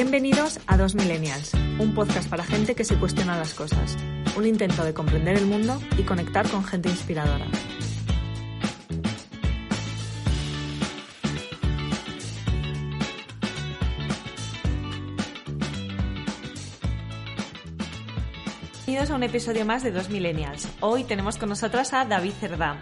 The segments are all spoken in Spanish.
Bienvenidos a Dos Millennials, un podcast para gente que se cuestiona las cosas, un intento de comprender el mundo y conectar con gente inspiradora. Bienvenidos a un episodio más de Dos Millennials. Hoy tenemos con nosotras a David Cerdá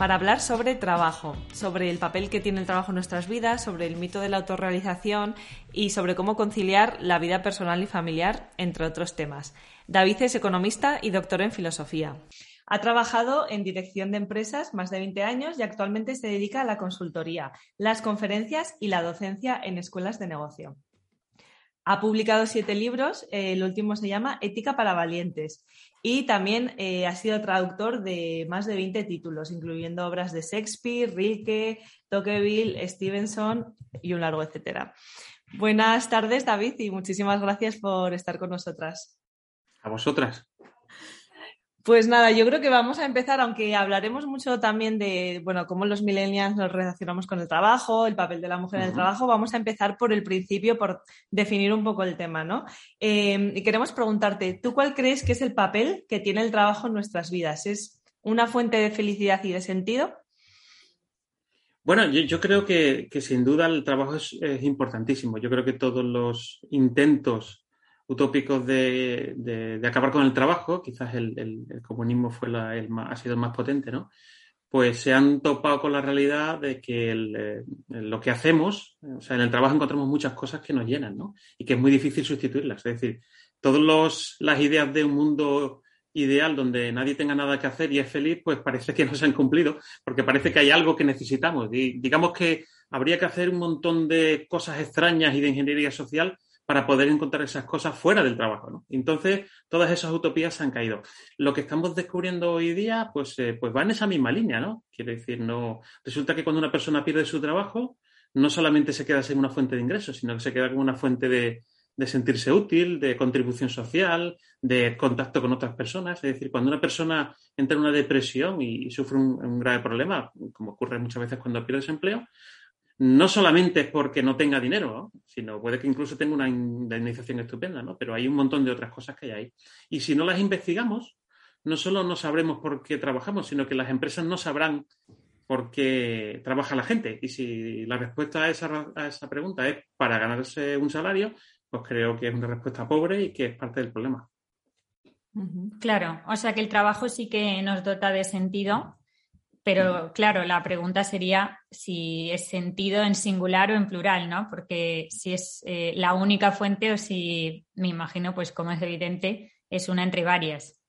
para hablar sobre trabajo, sobre el papel que tiene el trabajo en nuestras vidas, sobre el mito de la autorrealización y sobre cómo conciliar la vida personal y familiar, entre otros temas. David es economista y doctor en filosofía. Ha trabajado en dirección de empresas más de 20 años y actualmente se dedica a la consultoría, las conferencias y la docencia en escuelas de negocio. Ha publicado siete libros, el último se llama Ética para Valientes y también eh, ha sido traductor de más de 20 títulos, incluyendo obras de Shakespeare, Rilke, Tocqueville, Stevenson y un largo etcétera. Buenas tardes, David, y muchísimas gracias por estar con nosotras. A vosotras. Pues nada, yo creo que vamos a empezar, aunque hablaremos mucho también de, bueno, cómo los millennials nos relacionamos con el trabajo, el papel de la mujer en el trabajo, vamos a empezar por el principio, por definir un poco el tema, ¿no? Eh, y queremos preguntarte, ¿tú cuál crees que es el papel que tiene el trabajo en nuestras vidas? ¿Es una fuente de felicidad y de sentido? Bueno, yo, creo que, sin duda el trabajo es importantísimo. Yo creo que todos los intentos utópicos de, acabar con el trabajo, quizás el, comunismo fue el ha sido el más potente, ¿no? Pues se han topado con la realidad de que eh, lo que hacemos, o sea, en el trabajo encontramos muchas cosas que nos llenan, ¿no? Y que es muy difícil sustituirlas. Es decir, todas las ideas de un mundo ideal donde nadie tenga nada que hacer y es feliz, pues parece que no se han cumplido, porque parece que hay algo que necesitamos. Digamos que habría que hacer un montón de cosas extrañas y de ingeniería social para poder encontrar esas cosas fuera del trabajo. ¿no? Entonces, todas esas utopías se han caído. Lo que estamos descubriendo hoy día, pues, eh, pues va en esa misma línea, ¿no? Quiero decir, no. Resulta que cuando una persona pierde su trabajo, no solamente se queda sin una fuente de ingresos, sino que se queda como una fuente de, sentirse útil, de contribución social, de contacto con otras personas. Es decir, cuando una persona entra en una depresión y, sufre un, un, grave problema, como ocurre muchas veces cuando pierde ese empleo, no solamente es porque no tenga dinero, sino puede que incluso tenga una indemnización estupenda, ¿no? Pero hay un montón de otras cosas que hay ahí. Y si no las investigamos, no solo no sabremos por qué trabajamos, sino que las empresas no sabrán por qué trabaja la gente. Y si la respuesta a esa, a esa pregunta es para ganarse un salario, pues creo que es una respuesta pobre y que es parte del problema. Claro, o sea que el trabajo sí que nos dota de sentido pero claro, la pregunta sería si es sentido en singular o en plural, ¿no? Porque si es eh, la única fuente o si, me imagino, pues como es evidente, es una entre varias.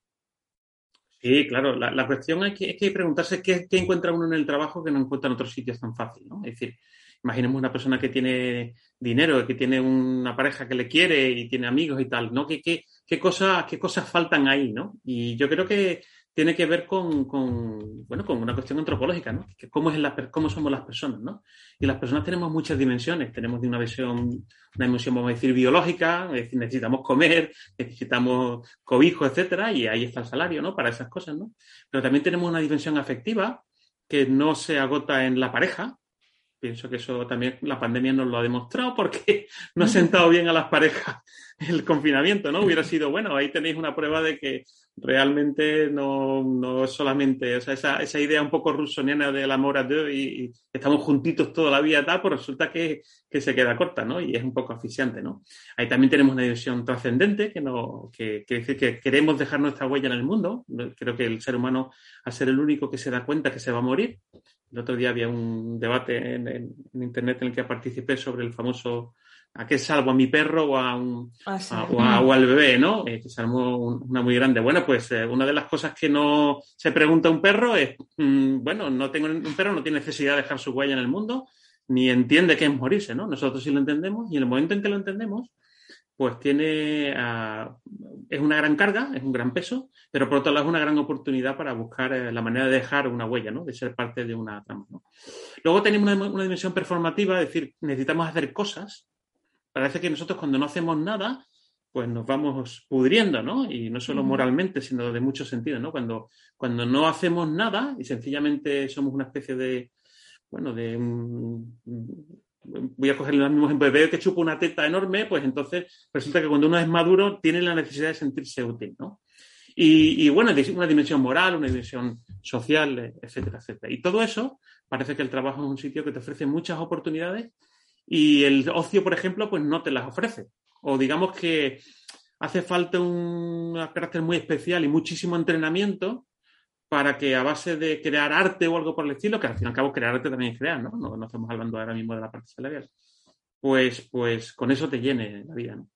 Sí, claro. La, cuestión es que, hay que preguntarse qué, encuentra uno en el trabajo que no encuentra en otros sitios tan fácil, ¿no? Es decir, imaginemos una persona que tiene dinero, que tiene una pareja que le quiere y tiene amigos y tal, ¿no? ¿Qué, qué, qué, cosas, qué cosas faltan ahí, ¿no? Y yo creo que tiene que ver con, bueno, con una cuestión antropológica, ¿no? Que cómo, es la, cómo somos las personas, ¿no? Y las personas tenemos muchas dimensiones. Tenemos de una visión, una dimensión, vamos a decir, biológica, necesitamos comer, necesitamos cobijo, etcétera, y ahí está el salario, ¿no? Para esas cosas, ¿no? Pero también tenemos una dimensión afectiva que no se agota en la pareja, Pienso que eso también la pandemia nos lo ha demostrado porque no ha sentado bien a las parejas el confinamiento, ¿no? Hubiera sido bueno, ahí tenéis una prueba de que realmente no, no solamente, o sea, esa, esa idea un poco rusoniana del amor a Dios y, estamos juntitos toda la vida tal, pues resulta que, que, se queda corta, ¿no? Y es un poco asfixiante, ¿no? Ahí también tenemos una dimensión trascendente que, no, que, que, que queremos dejar nuestra huella en el mundo. Creo que el ser humano, a ser el único que se da cuenta que se va a morir, el otro día había un debate en, Internet en el que participé sobre el famoso ¿a qué salvo? ¿A mi perro o, a un, ah, o, al bebé? ¿no? Eh, que salvo una muy grande. Bueno, pues eh, una de las cosas que no se pregunta un perro es, mm, bueno, no tengo un perro, no tiene necesidad de dejar su huella en el mundo, ni entiende qué es morirse, ¿no? Nosotros sí lo entendemos y en el momento en que lo entendemos, pues tiene, ah, es una gran carga, es un gran peso, pero por otro lado es una gran oportunidad para buscar eh, la manera de dejar una huella, ¿no? De ser parte de una trama, Luego tenemos una, dimensión performativa, es decir, necesitamos hacer cosas. Parece que nosotros cuando no hacemos nada, pues nos vamos pudriendo, ¿no? Y no solo moralmente, sino de muchos sentidos, ¿no? Cuando, cuando no hacemos nada y sencillamente somos una especie de, bueno, de voy a coger el mismo ejemplo, de que chupa una teta enorme, pues entonces resulta que cuando uno es maduro tiene la necesidad de sentirse útil, ¿no? Y, y bueno, una dimensión moral, una dimensión social, etcétera, etcétera. Y todo eso parece que el trabajo es un sitio que te ofrece muchas oportunidades y el ocio, por ejemplo, pues no te las ofrece. O digamos que hace falta un carácter muy especial y muchísimo entrenamiento para que a base de crear arte o algo por el estilo, que al fin y al cabo crear arte también es crear, ¿no? No, estamos hablando ahora mismo de la parte salarial. Pues, pues con eso te llene la vida, ¿no?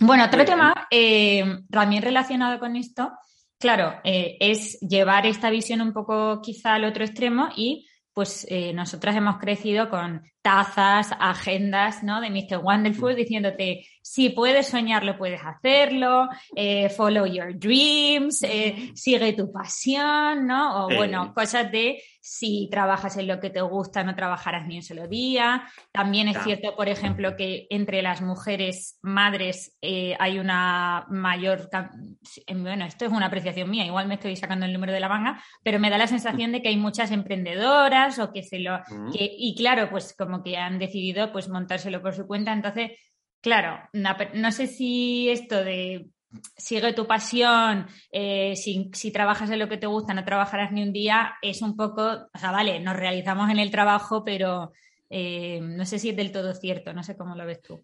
Bueno, otro tema eh, también relacionado con esto, claro, eh, es llevar esta visión un poco quizá al otro extremo y pues eh, nosotras hemos crecido con tazas, agendas, ¿no? De Mr. Wonderful mm. diciéndote, si puedes soñarlo, puedes hacerlo, eh, follow your dreams, eh, sigue tu pasión, ¿no? O bueno, cosas de si trabajas en lo que te gusta, no trabajarás ni un solo día. También es cierto, por ejemplo, que entre las mujeres madres eh, hay una mayor... Bueno, esto es una apreciación mía, igual me estoy sacando el número de la manga, pero me da la sensación de que hay muchas emprendedoras o que se lo... Mm. y claro, pues como que han decidido pues montárselo por su cuenta. Entonces, claro, no sé si esto de sigue tu pasión, eh, si, trabajas en lo que te gusta, no trabajarás ni un día, es un poco, o sea, vale, nos realizamos en el trabajo, pero eh, no sé si es del todo cierto, no sé cómo lo ves tú.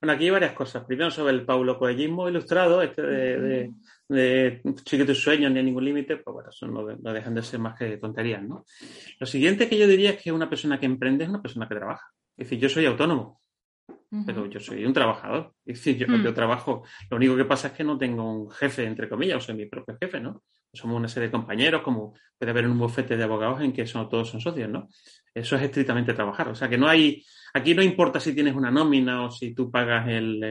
Bueno, aquí hay varias cosas. Primero sobre el Paulo Coellismo ilustrado, este de, de, sigue tus sueños ni hay ningún límite, pues bueno, eso no, dejan de ser más que tonterías, ¿no? Lo siguiente que yo diría es que una persona que emprende es una persona que trabaja. Es decir, yo soy autónomo pero yo soy un trabajador. Es decir, yo, mm. trabajo. Lo único que pasa es que no tengo un jefe, entre comillas, o soy mi propio jefe, ¿no? Somos una serie de compañeros, como puede haber un bufete de abogados en que son, todos son socios, ¿no? Eso es estrictamente trabajar. O sea que no hay. Aquí no importa si tienes una nómina o si tú pagas el,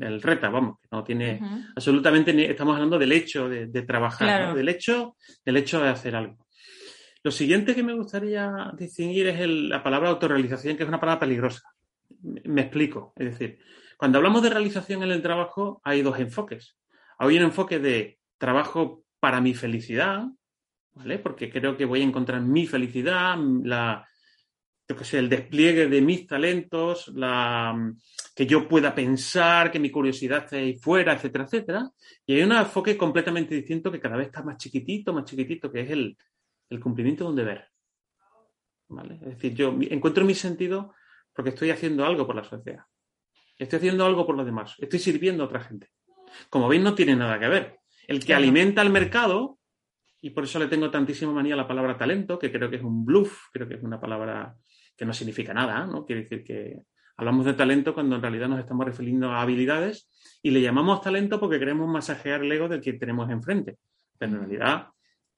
el, reta, vamos, que no tiene absolutamente. Estamos hablando del hecho de, trabajar, del, hecho, del hecho de hacer algo. Lo siguiente que me gustaría distinguir es la palabra autorrealización, que es una palabra peligrosa. Me explico. Es decir, cuando hablamos de realización en el trabajo, hay dos enfoques. Hay un enfoque de trabajo para mi felicidad, ¿vale? Porque creo que voy a encontrar mi felicidad, la, que sé, el despliegue de mis talentos, que yo pueda pensar, que mi curiosidad esté ahí fuera, etcétera, etcétera. Y hay un enfoque completamente distinto que cada vez está más chiquitito, más chiquitito, que es el, el cumplimiento de un deber. ¿Vale? Es decir, yo encuentro mi sentido porque estoy haciendo algo por la sociedad. Estoy haciendo algo por los demás. Estoy sirviendo a otra gente. Como veis, no tiene nada que ver. El que alimenta al mercado, y por eso le tengo tantísima manía a la palabra talento, que creo que es un bluff, creo que es una palabra que no significa nada, ¿no? Quiere decir que hablamos de talento cuando en realidad nos estamos refiriendo a habilidades y le llamamos talento porque queremos masajear el ego del que tenemos enfrente. Pero en realidad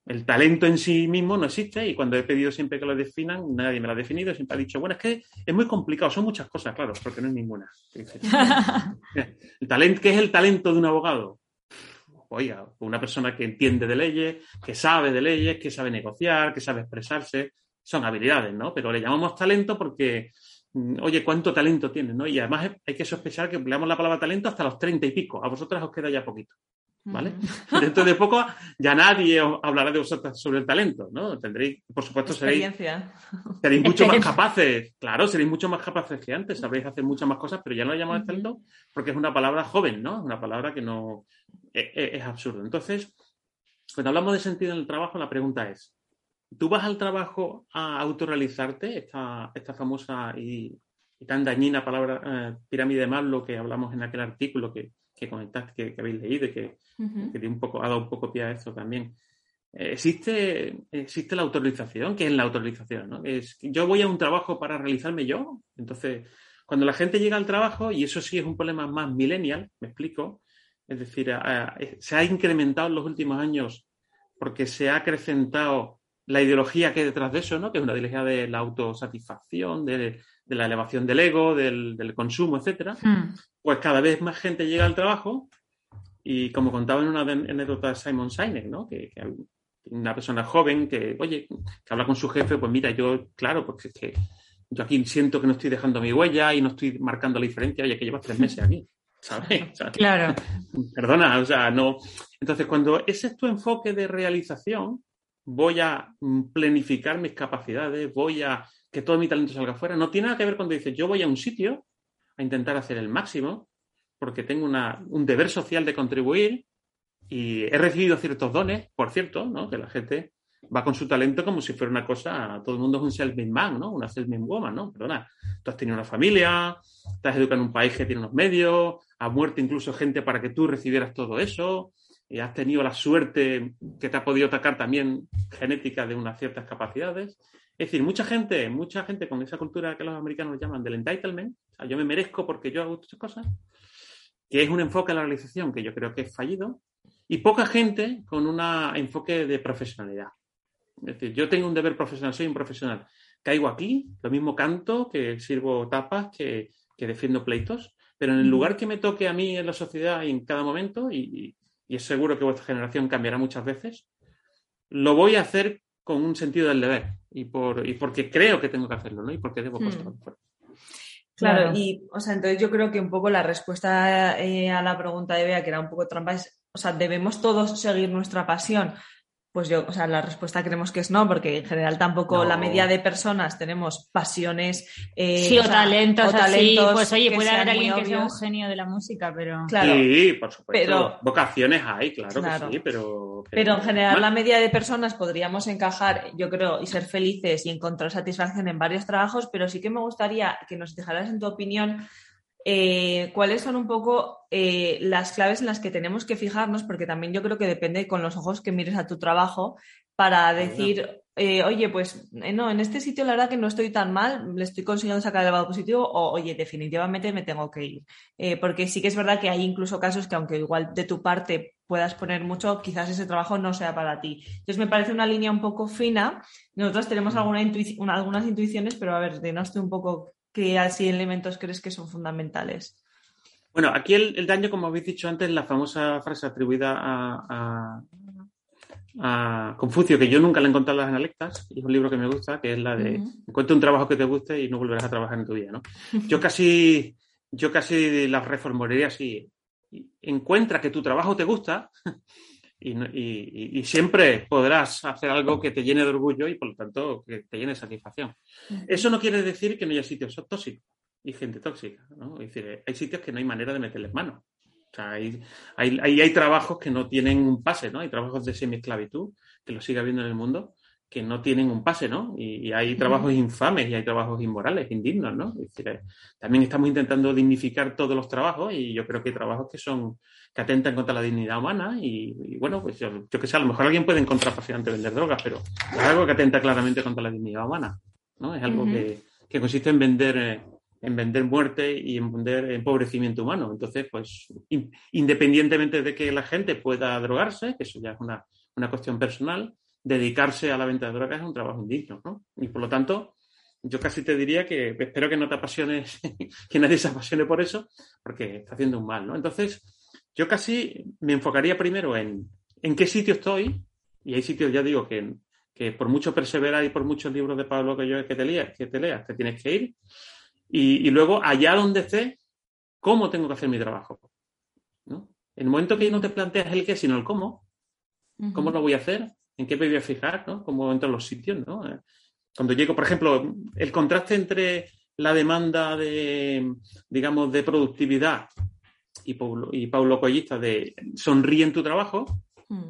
el talento en sí mismo no existe y cuando he pedido siempre que lo definan, nadie me lo ha definido. Siempre ha dicho, bueno, es que es muy complicado, son muchas cosas, claro, porque no es ninguna. el talento, ¿Qué es el talento de un abogado? Oiga, una persona que entiende de leyes, que sabe de leyes, que sabe negociar, que sabe expresarse, son habilidades, ¿no? Pero le llamamos talento porque, mm, oye, ¿cuánto talento tienes? ¿no? Y además hay que sospechar que empleamos la palabra talento hasta los treinta y pico. A vosotras os queda ya poquito. ¿Vale? Dentro de poco ya nadie hablará de vosotros sobre el talento, ¿no? Tendréis, por supuesto, seréis, seréis mucho más capaces, claro, seréis mucho más capaces que antes, sabréis hacer muchas más cosas, pero ya no lo llamamos talento porque es una palabra joven, ¿no? Una palabra que no e, e, es, absurdo. Entonces, cuando hablamos de sentido en el trabajo, la pregunta es, ¿tú vas al trabajo a autorrealizarte? Esta, esta famosa y, tan dañina palabra eh, pirámide de Maslow que hablamos en aquel artículo que, que comentaste, que, habéis leído y que, un poco, ha dado un poco pie a eso también. Eh, existe, existe la autorización, que es la autorización, ¿no? Es, yo voy a un trabajo para realizarme yo. Entonces, cuando la gente llega al trabajo, y eso sí es un problema más millennial, me explico, es decir, se ha incrementado en los últimos años porque se ha acrecentado la ideología que hay detrás de eso, ¿no? Que es una ideología de la autosatisfacción, de, de la elevación del ego, del, consumo, etcétera, hmm. pues cada vez más gente llega al trabajo y como contaba en una anécdota Simon Sinek, ¿no? Que, una persona joven que, oye, que habla con su jefe, pues mira, yo, claro, porque es que yo aquí siento que no estoy dejando mi huella y no estoy marcando la diferencia, oye, que llevas tres meses aquí, ¿sabes? claro. Perdona, o sea, no. Entonces, cuando ese es tu enfoque de realización, voy a planificar mis capacidades, voy a que todo mi talento salga afuera. No tiene nada que ver cuando dices, yo voy a un sitio a intentar hacer el máximo, porque tengo una, un deber social de contribuir y he recibido ciertos dones, por cierto, ¿no? que la gente va con su talento como si fuera una cosa, todo el mundo es un self-made man, ¿no? Una self-made woman, ¿no? Perdona, tú has tenido una familia, te has educado en un país que tiene unos medios, ha muerto incluso gente para que tú recibieras todo eso, y has tenido la suerte que te ha podido atacar también genética de unas ciertas capacidades. Es decir, mucha gente, mucha gente con esa cultura que los americanos llaman del entitlement, o sea, yo me merezco porque yo hago estas cosas, que es un enfoque a la realización que yo creo que es fallido, y poca gente con un enfoque de profesionalidad. Es decir, yo tengo un deber profesional, soy un profesional. Caigo aquí, lo mismo canto, que sirvo tapas, que, defiendo pleitos, pero en el lugar que me toque a mí en la sociedad y en cada momento, y, es seguro que vuestra generación cambiará muchas veces, lo voy a hacer con un sentido del deber y, por, y porque creo que tengo que hacerlo, ¿no? Y porque debo hmm. Claro, y o sea, entonces yo creo que un poco la respuesta eh, a la pregunta de Bea, que era un poco trampa, es, o sea, debemos todos seguir nuestra pasión. Pues yo, o sea, la respuesta creemos que es no, porque en general tampoco la media de personas tenemos pasiones. Eh, sí, o, talentos, Pues oye, puede haber alguien que sea un genio de la música, pero. Claro, sí, por supuesto. Vocaciones hay, claro, que sí, pero. Pero, en general, la media de personas podríamos encajar, yo creo, y ser felices y encontrar satisfacción en varios trabajos, pero sí que me gustaría que nos dejaras en tu opinión eh, cuáles son un poco eh, las claves en las que tenemos que fijarnos, porque también yo creo que depende con los ojos que mires a tu trabajo para decir, eh, oye, pues no, en este sitio la verdad que no estoy tan mal, le estoy consiguiendo sacar el lado positivo, o oye, definitivamente me tengo que ir. porque sí que es verdad que hay incluso casos que aunque igual de tu parte puedas poner mucho, quizás ese trabajo no sea para ti. Entonces me parece una línea un poco fina. Nosotros tenemos mm. alguna algunas intuiciones, pero a ver, denos un poco ¿Qué así elementos crees que son fundamentales? Bueno, aquí el, daño, como habéis dicho antes, la famosa frase atribuida a, Confucio, que yo nunca la he encontrado en las analectas, y es un libro que me gusta, que es la de encuentra un trabajo que te guste y no volverás a trabajar en tu vida, ¿no? Yo casi, yo casi la reformularía así. Encuentra que tu trabajo te gusta y, siempre podrás hacer algo que te llene de orgullo y por lo tanto que te llene de satisfacción. Eso no quiere decir que no haya sitios tóxicos y gente tóxica. ¿no? Es decir, hay sitios que no hay manera de meterles mano. O sea, hay, hay, hay, trabajos que no tienen un pase, ¿no? Hay trabajos de semi-esclavitud, que lo sigue habiendo en el mundo, que no tienen un pase, ¿no? Y, hay trabajos infames y hay trabajos inmorales, indignos, ¿no? Es decir, eh, también estamos intentando dignificar todos los trabajos y yo creo que hay trabajos que son que atentan contra la dignidad humana y, bueno, pues yo, que sé, a lo mejor alguien puede encontrar fascinante vender drogas, pero es algo que atenta claramente contra la dignidad humana, ¿no? Es algo que, que, consiste en vender... Eh, en vender muerte y en vender empobrecimiento humano. Entonces, pues, independientemente de que la gente pueda drogarse, que eso ya es una, una cuestión personal, dedicarse a la venta de drogas es un trabajo indigno, ¿no? Y por lo tanto, yo casi te diría que espero que no te apasiones, que nadie se apasione por eso, porque está haciendo un mal, ¿no? Entonces, yo casi me enfocaría primero en, en qué sitio estoy, y hay sitios, ya digo, que, que por mucho perseverar y por muchos libros de Pablo que yo que te leas, que te leas, te tienes que ir, y, luego allá donde esté, cómo tengo que hacer mi trabajo, ¿no? En el momento que no te planteas el qué, sino el cómo, ¿cómo lo voy a hacer? en qué me voy a fijar, ¿no? Cómo entro en los sitios, ¿no? Eh, cuando llego, por ejemplo, el contraste entre la demanda de, digamos, de productividad y Paulo, y Paulo Collista de sonríe en tu trabajo, hmm.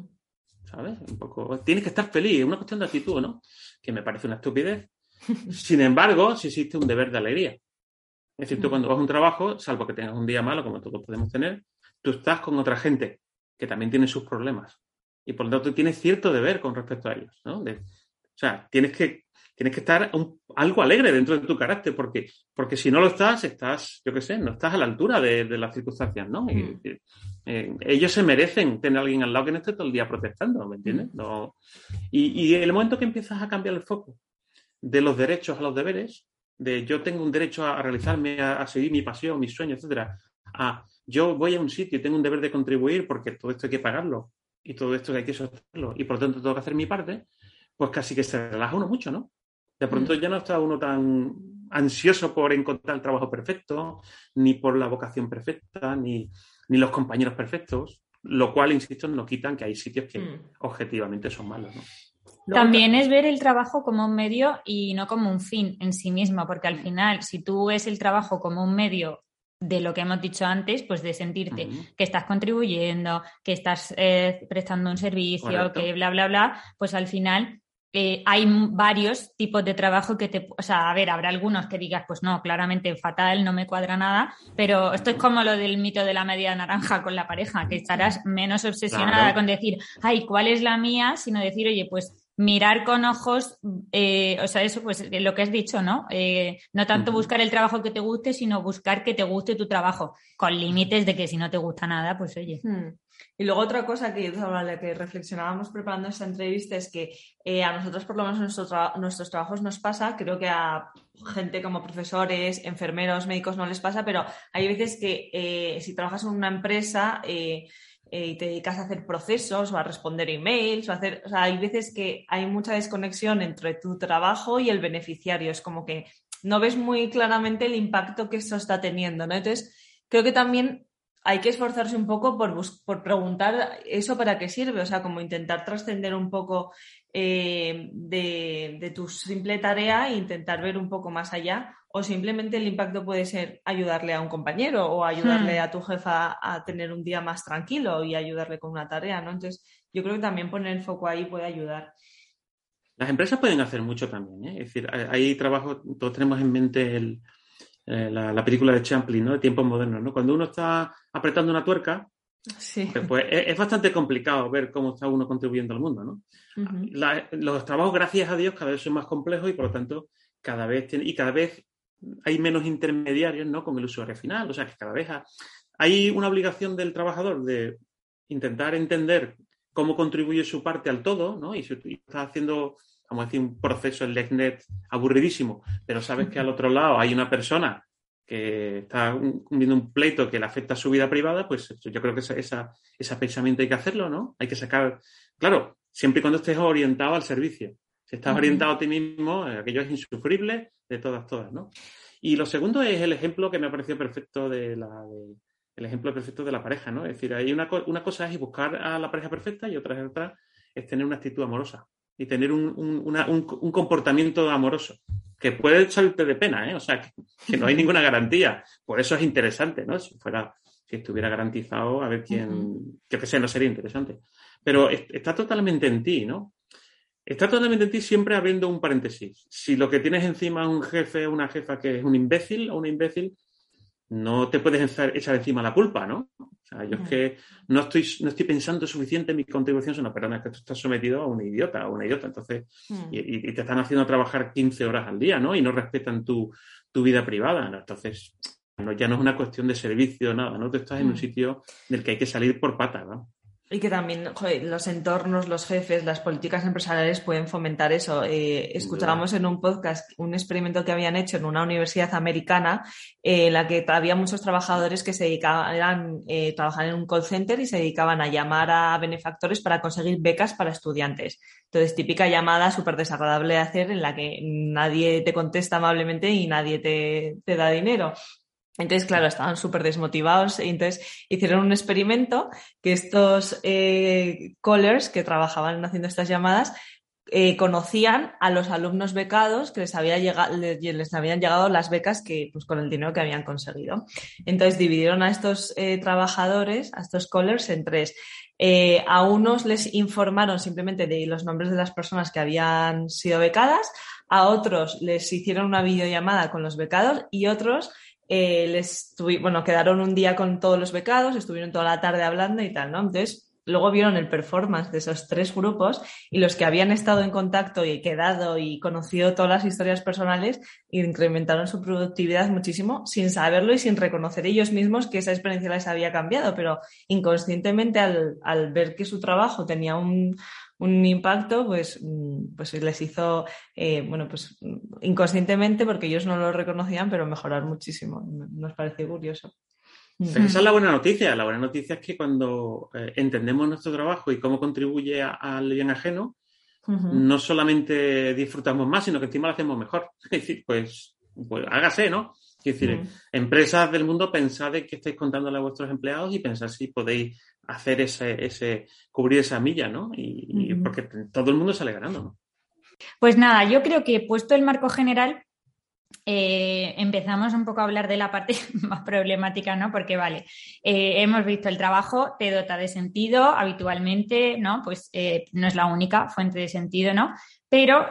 ¿sabes? Un poco, tienes que estar feliz, es una cuestión de actitud, ¿no? Que me parece una estupidez. Sin embargo, si existe un deber de alegría. Es decir, tú hmm. cuando vas a un trabajo, salvo que tengas un día malo, como todos podemos tener, tú estás con otra gente que también tiene sus problemas y por lo tanto tienes cierto deber con respecto a ellos, ¿no? O sea, tienes que, tienes que estar algo alegre dentro de tu carácter, porque, porque si no lo estás, estás, yo qué sé, no estás a la altura de, las circunstancias, ¿no? Mm. Eh, ellos se merecen tener a alguien al lado que no esté todo el día protestando, ¿me entiendes? Mm. No, y, y el momento que empiezas a cambiar el foco de los derechos a los deberes, de yo tengo un derecho a, realizarme, a, seguir mi pasión, mis sueños, etcétera, a yo voy a un sitio y tengo un deber de contribuir porque todo esto hay que pagarlo y todo esto hay que sostenerlo y por lo tanto tengo que hacer mi parte, pues casi que se relaja uno mucho, ¿no? De pronto mm. ya no está uno tan ansioso por encontrar el trabajo perfecto, ni por la vocación perfecta, ni, ni los compañeros perfectos, lo cual, insisto, no quitan que hay sitios que mm. objetivamente son malos, ¿no? También es ver el trabajo como un medio y no como un fin en sí mismo, porque al final, si tú ves el trabajo como un medio de lo que hemos dicho antes, pues de sentirte que estás contribuyendo, que estás eh, prestando un servicio, que bla, bla, bla, pues al final eh, hay varios tipos de trabajo que te, o sea, a ver, habrá algunos que digas, pues no, claramente fatal, no me cuadra nada, pero esto es como lo del mito de la media naranja con la pareja, que estarás menos obsesionada con decir, ay, ¿cuál es la mía? Sino decir, oye, pues mirar con ojos, eh, o sea, eso pues lo que has dicho, ¿no? Eh, no tanto buscar el trabajo que te guste, sino buscar que te guste tu trabajo, con límites de que si no te gusta nada, pues oye. Hmm. Y luego otra cosa que, la que reflexionábamos preparando esta entrevista es que eh, a nosotros por lo menos en nuestros trabajos nos pasa, creo que a gente como profesores, enfermeros, médicos no les pasa, pero hay veces que si trabajas en una empresa eh, y te dedicas a hacer procesos o a responder emails o a hacer, o sea, hay veces que hay mucha desconexión entre tu trabajo y el beneficiario, es como que no ves muy claramente el impacto que esto está teniendo, ¿no? Entonces, creo que también hay que esforzarse un poco por, por preguntar eso para qué sirve, o sea, como intentar trascender un poco eh, de, de, tu simple tarea e intentar ver un poco más allá o simplemente el impacto puede ser ayudarle a un compañero o ayudarle hmm. a tu jefa a tener un día más tranquilo y ayudarle con una tarea, ¿no? Entonces, yo creo que también poner el foco ahí puede ayudar. Las empresas pueden hacer mucho también, ¿eh? es decir, hay trabajo, todos tenemos en mente eh, la, película de Champlin, ¿no? De tiempos modernos, ¿no? Cuando uno está apretando una tuerca, Sí. Pues, pues es, bastante complicado ver cómo está uno contribuyendo al mundo, ¿no? los trabajos, gracias a Dios, cada vez son más complejos y por lo tanto cada vez y cada vez hay menos intermediarios ¿no? con el usuario final. O sea que cada vez hay una obligación del trabajador de intentar entender cómo contribuye su parte al todo, ¿no? Y si está haciendo, vamos a decir, un proceso en LECNET aburridísimo, pero sabes que al otro lado hay una persona que está cumpliendo un pleito que le afecta a su vida privada, pues yo creo que esa, ese pensamiento hay que hacerlo, ¿no? Hay que sacar, claro, siempre y cuando estés orientado al servicio. Si estás orientado a ti mismo, eh, aquello es insufrible de todas, todas, ¿no? Y lo segundo es el ejemplo que me ha parecido perfecto de la, el ejemplo perfecto de la pareja, ¿no? Es decir, hay una, una cosa es buscar a la pareja perfecta y otra, otra es tener una actitud amorosa y tener un, un, comportamiento amoroso que puede echarte de pena, ¿eh? O sea, que, no hay ninguna garantía. Por eso es interesante, ¿no? Si fuera, si estuviera garantizado, a ver quién, yo qué sé, no sería interesante. Pero está totalmente en ti, ¿no? Está totalmente en ti siempre abriendo un paréntesis. Si lo que tienes encima es un jefe una jefa que es un imbécil o una imbécil, no te puedes echar encima la culpa, ¿no? O sea, yo es que no estoy, no estoy pensando suficiente en mi contribución, sino, perdona, es que tú estás sometido a un idiota o una idiota, entonces, y, te están haciendo trabajar 15 horas al día, ¿no? Y no respetan tu, vida privada, ¿no? Entonces, ya no es una cuestión de servicio, nada, ¿no? Tú estás en un sitio del que hay que salir por pata, ¿no? Y que también los entornos, los jefes, las políticas empresariales pueden fomentar eso. Eh, escuchábamos en un podcast un experimento que habían hecho en una universidad americana eh, en la que había muchos trabajadores que se dedicaban, eh, trabajaban en un call center y se dedicaban a llamar a benefactores para conseguir becas para estudiantes. Entonces, típica llamada súper desagradable de hacer en la que nadie te contesta amablemente y nadie te, te da dinero. Entonces, claro, estaban súper desmotivados y entonces hicieron un experimento que estos eh, callers que trabajaban haciendo estas llamadas eh, conocían a los alumnos becados que les, había llegado, les, habían llegado las becas que, pues, con el dinero que habían conseguido. Entonces dividieron a estos eh, trabajadores, a estos callers, en tres. A unos les informaron simplemente de los nombres de las personas que habían sido becadas, a otros les hicieron una videollamada con los becados y otros eh, les bueno, quedaron un día con todos los becados, estuvieron toda la tarde hablando y tal, ¿no? Entonces, luego vieron el performance de esos tres grupos y los que habían estado en contacto y quedado y conocido todas las historias personales incrementaron su productividad muchísimo sin saberlo y sin reconocer ellos mismos que esa experiencia les había cambiado, pero inconscientemente al, al ver que su trabajo tenía un, un impacto, pues, mm, pues les hizo, eh, bueno, pues inconscientemente, porque ellos no lo reconocían, pero mejorar muchísimo. Nos parece curioso. esa es la buena noticia. La buena noticia es que cuando eh, entendemos nuestro trabajo y cómo contribuye al bien ajeno, no solamente disfrutamos más, sino que encima lo hacemos mejor. Es decir, pues, pues hágase, ¿no? Es decir, empresas del mundo, pensad de que estáis contándole a vuestros empleados y pensad si podéis hacer ese, ese cubrir esa milla, ¿no? Y, porque todo el mundo sale ganando, ¿no? Pues nada, yo creo que puesto el marco general, eh, empezamos un poco a hablar de la parte más problemática, ¿no? Porque, vale, eh, hemos visto el trabajo, te dota de sentido habitualmente, ¿no? Pues eh, no es la única fuente de sentido, ¿no? Pero,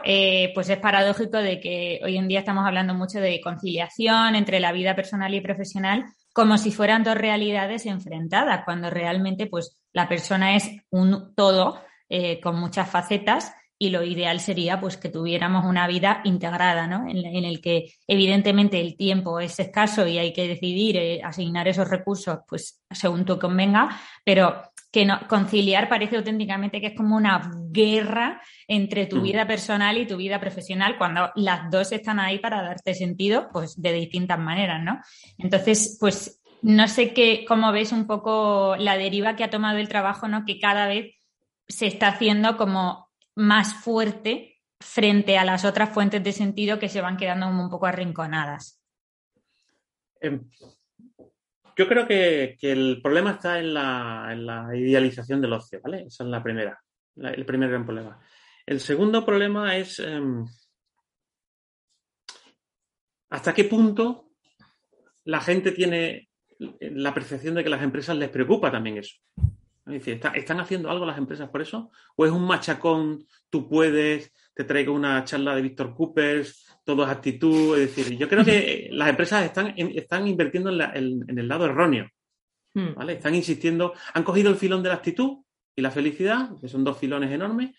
pues es paradójico de que hoy en día estamos hablando mucho de conciliación entre la vida personal y profesional como si fueran dos realidades enfrentadas, cuando realmente pues la persona es un todo eh, con muchas facetas y lo ideal sería pues que tuviéramos una vida integrada, ¿no? En, el que evidentemente el tiempo es escaso y hay que decidir eh, asignar esos recursos pues según tú convenga, pero que no, conciliar parece auténticamente que es como una guerra entre tu mm. vida personal y tu vida profesional, cuando las dos están ahí para darte sentido, pues de distintas maneras, ¿no? Entonces, pues no sé qué, cómo ves un poco la deriva que ha tomado el trabajo, ¿no? Que cada vez se está haciendo como más fuerte frente a las otras fuentes de sentido que se van quedando un poco arrinconadas. Em, yo creo que, el problema está en la, idealización del ocio, ¿vale? Esa es la primera, el primer gran problema. El segundo problema es em, hasta qué punto la gente tiene la percepción de que las empresas les preocupa también eso. Es decir, ¿están haciendo algo las empresas por eso? ¿O es un machacón, tú puedes, te traigo una charla de Víctor Coopers, todo es actitud? Es decir, yo creo que las empresas están, están invirtiendo en, el lado erróneo. Hmm. ¿vale? Están insistiendo, han cogido el filón de la actitud y la felicidad, que son dos filones enormes,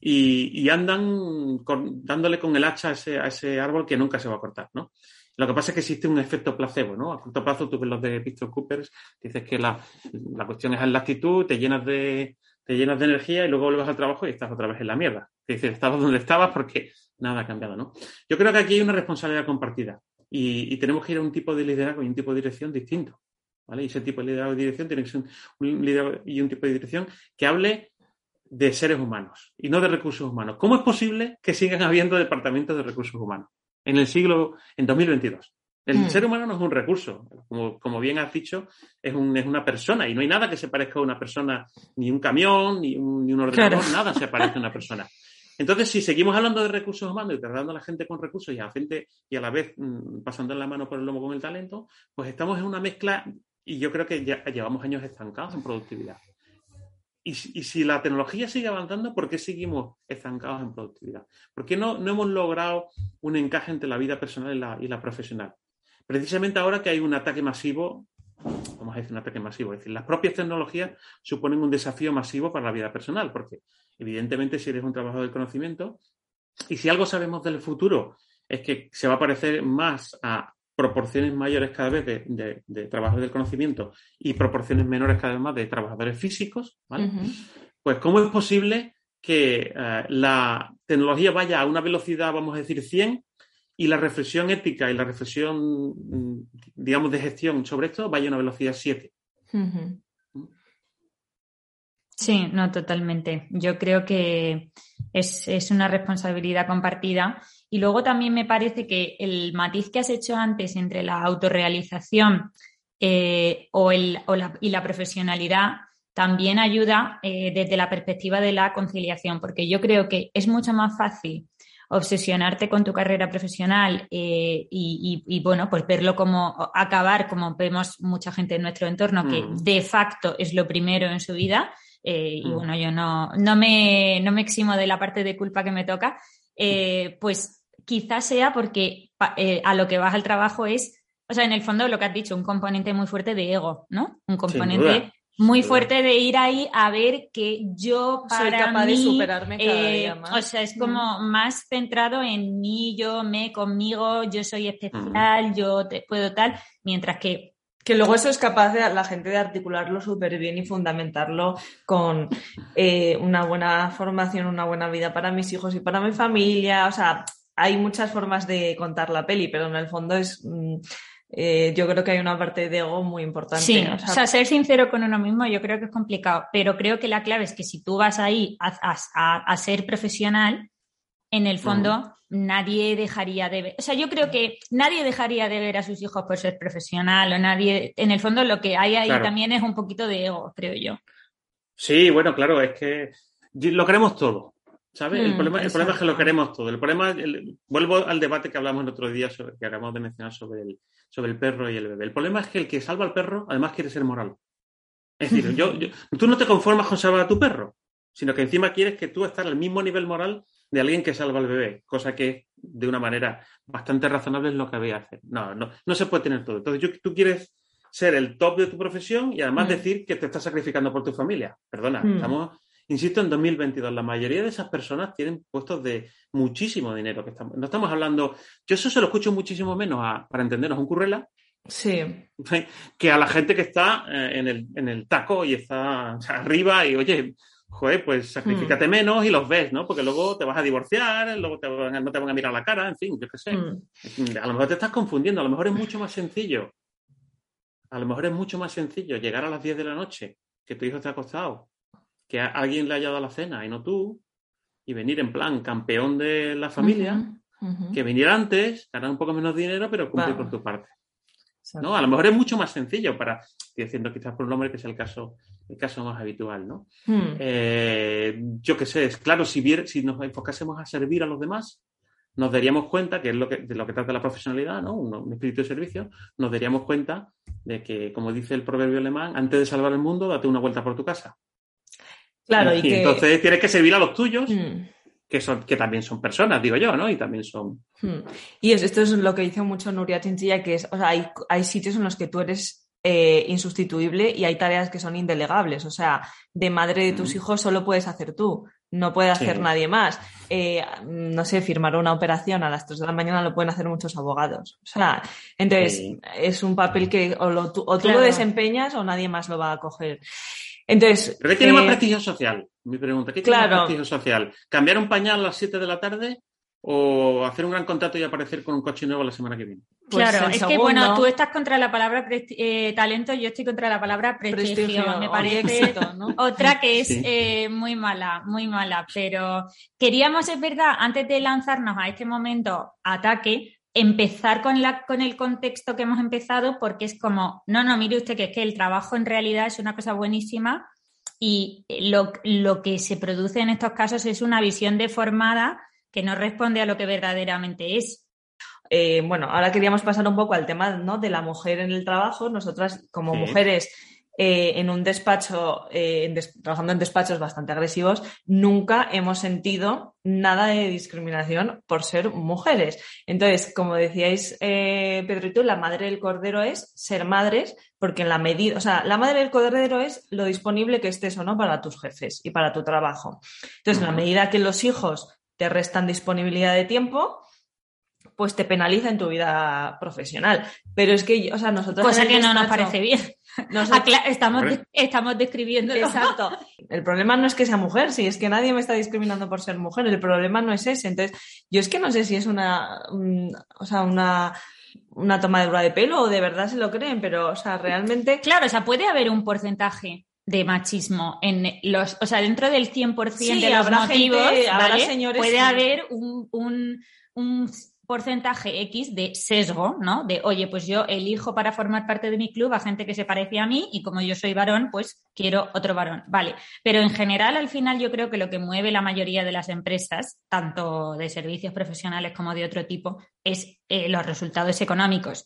y, andan dándole con el hacha a ese, a ese árbol que nunca se va a cortar, ¿no? Lo que pasa es que existe un efecto placebo, ¿no? A corto plazo tú ves los de Víctor Coopers, dices que la, cuestión es la actitud, te llenas de, te llenas de energía y luego vuelves al trabajo y estás otra vez en la mierda. Es decir, estabas donde estabas porque nada ha cambiado, ¿no? Yo creo que aquí hay una responsabilidad compartida y, tenemos que ir a un tipo de liderazgo y un tipo de dirección distinto, ¿vale? Y ese tipo de liderazgo y dirección tiene que ser un liderazgo y un tipo de dirección que hable de seres humanos y no de recursos humanos. ¿Cómo es posible que sigan habiendo departamentos de recursos humanos? en el siglo, en 2022. El hmm. ser humano no es un recurso, como, bien has dicho, es, una persona y no hay nada que se parezca a una persona, ni un camión, ni un, ordenador, nada se parece a una persona. Entonces, si seguimos hablando de recursos humanos y tratando a la gente con recursos y a la gente y a la vez mm, pasando la mano por el lomo con el talento, pues estamos en una mezcla y yo creo que ya llevamos años estancados en productividad. Y, si la tecnología sigue avanzando, ¿por qué seguimos estancados en productividad? ¿Por qué no, no hemos logrado un encaje entre la vida personal y la, y la, profesional? Precisamente ahora que hay un ataque masivo, vamos a decir un ataque masivo, es decir, las propias tecnologías suponen un desafío masivo para la vida personal, porque evidentemente si eres un trabajador del conocimiento y si algo sabemos del futuro es que se va a parecer más a proporciones mayores cada vez de, de, trabajadores del conocimiento y proporciones menores cada vez más de trabajadores físicos, ¿vale? Pues ¿cómo es posible que eh, la tecnología vaya a una velocidad, vamos a decir, 100 y la reflexión ética y la reflexión, mm, digamos, de gestión sobre esto vaya a una velocidad 7? Sí, no, totalmente. Yo creo que es, es una responsabilidad compartida y luego también me parece que el matiz que has hecho antes entre la autorrealización eh, o el, y la profesionalidad también ayuda eh, desde la perspectiva de la conciliación, porque yo creo que es mucho más fácil obsesionarte con tu carrera profesional eh, y, bueno, pues verlo como acabar, como vemos mucha gente en nuestro entorno, que mm. de facto es lo primero en su vida. y mm. bueno, yo no, no, me, no me eximo de la parte de culpa que me toca, pues quizás sea porque eh, a lo que vas al trabajo es, o sea, en el fondo lo que has dicho, un componente muy fuerte de ego, ¿no? Un componente muy fuerte de ir ahí a ver que yo para Soy capaz mí, de superarme cada eh, día más. O sea, es como más centrado en mí, yo, me, conmigo, yo soy especial, yo te puedo tal, mientras que Que luego eso es capaz de la gente de articularlo súper bien y fundamentarlo con eh, una buena formación, una buena vida para mis hijos y para mi familia. O sea, hay muchas formas de contar la peli, pero en el fondo es. Mm, eh, yo creo que hay una parte de ego muy importante. Sí, O o sea, ser sincero con uno mismo yo creo que es complicado, pero creo que la clave es que si tú vas ahí a, a- a- ser profesional, en el fondo nadie dejaría de ver, o sea, yo creo que nadie dejaría de ver a sus hijos por ser profesional o nadie, en el fondo lo que hay ahí Claro. también es un poquito de ego, creo yo. Sí, bueno, claro, es que lo queremos todo, ¿sabes? el, Mm, problema, el problema es que lo queremos todo. El problema, el- vuelvo al debate que hablamos el otro día, sobre, que acabamos de mencionar sobre el, sobre el perro y el bebé. El problema es que el que salva al perro, además quiere ser moral. Es decir, yo, yo- tú no te conformas con salvar a tu perro, sino que encima quieres que tú estés al mismo nivel moral de alguien que salva al bebé, cosa que de una manera bastante razonable es lo que había que hacer. No, no, no se puede tener todo. Entonces, yo- tú quieres ser el top de tu profesión y además Mm. decir que te estás sacrificando por tu familia. Perdona, Mm. estamos, insisto, en 2022. La mayoría de esas personas tienen puestos de muchísimo dinero. Que estamos, no estamos hablando, yo eso se lo escucho muchísimo menos a, para entendernos un currela sí. que a la gente que está eh, en, el, en el taco y está o sea, arriba y oye, joder, pues sacrificate Hmm. menos y los ves, ¿no? Porque luego te vas a divorciar, luego te van a- no te van a mirar la cara, en fin, yo qué sé. Mm. A lo mejor te estás confundiendo, a lo mejor es mucho más sencillo. A lo mejor es mucho más sencillo llegar a las 10 de la noche, que tu hijo esté acostado, que a alguien le haya dado la cena y no tú, y venir en plan campeón de la familia, que venir antes, ganar un poco menos dinero, pero cumplir Vamos. con tu parte. ¿no? A lo mejor es mucho más sencillo para, estoy diciendo quizás por un hombre que es el caso, el caso más habitual, ¿no? Mm. Eh, yo qué sé, es claro, si, vier- si nos enfocásemos a servir a los demás, nos daríamos cuenta, que es lo que, de lo que trata la profesionalidad, ¿no? Un, un espíritu de servicio, nos daríamos cuenta de que, como dice el proverbio alemán, antes de salvar el mundo, date una vuelta por tu casa. Claro, y que. entonces tienes que servir a los tuyos, Mm. que, son, que también son personas, digo yo, ¿no? Y también son... Hmm. Y es- esto es lo que dice mucho Nuria Chinchilla, que es, o sea, hay, hay sitios en los que tú eres eh, insustituible y hay tareas que son indelegables. O sea, de madre de tus Mm. hijos solo puedes hacer tú, no puede hacer Sí. nadie más. Eh, no sé, firmar una operación a las 3 de la mañana lo pueden hacer muchos abogados. O sea, entonces Sí. es un papel que o, lo, tú, o tú Claro. lo desempeñas o nadie más lo va a coger. Entonces, ¿Pero qué tiene más eh, prestigio social? Mi pregunta, ¿qué tiene claro. más prestigio social? ¿Cambiar un pañal a las 7 de la tarde o hacer un gran contrato y aparecer con un coche nuevo la semana que viene? pues claro, es que bueno, tú estás contra la palabra eh, talento, yo estoy contra la palabra prestigio. prestigio Me parece éxito, ¿no? otra que es Sí. eh, muy mala, muy mala. Pero queríamos, es verdad, antes de lanzarnos a este momento ataque, empezar con, la, con el contexto que hemos empezado, porque es como, no, no, mire usted que es que el trabajo en realidad es una cosa buenísima y lo, lo que se produce en estos casos es una visión deformada que no responde a lo que verdaderamente es. Eh, bueno, ahora queríamos pasar un poco al tema ¿no? de la mujer en el trabajo. Nosotras, como Sí. mujeres eh, en un despacho, eh, en des- trabajando en despachos bastante agresivos, nunca hemos sentido nada de discriminación por ser mujeres. Entonces, como decíais, eh, Pedro y tú, la madre del cordero es ser madres, porque en la medida, o sea, la madre del cordero es lo disponible que estés o no para tus jefes y para tu trabajo. Entonces, en la medida que los hijos te restan disponibilidad de tiempo, pues te penaliza en tu vida profesional. Pero es que, o sea, nosotros. Cosa que no nos parece bien. estamos, estamos describiendo Exacto. El problema no es que sea mujer, si es que nadie me está discriminando por ser mujer, el problema no es ese. Entonces, yo es que no sé si es una, un- o sea, una, una tomadura de pelo o de verdad se lo creen, pero, o sea, realmente. Claro, o sea, puede haber un porcentaje de machismo en los, o sea, dentro del 100% Sí, de los habrá motivos, gente- habrá ¿vale? señores puede que- haber un, un, un porcentaje X de sesgo, ¿no? De, oye, pues yo elijo para formar parte de mi club a gente que se parece a mí y como yo soy varón, pues quiero otro varón. Vale, pero en general al final yo creo que lo que mueve la mayoría de las empresas, tanto de servicios profesionales como de otro tipo, es eh, los resultados económicos.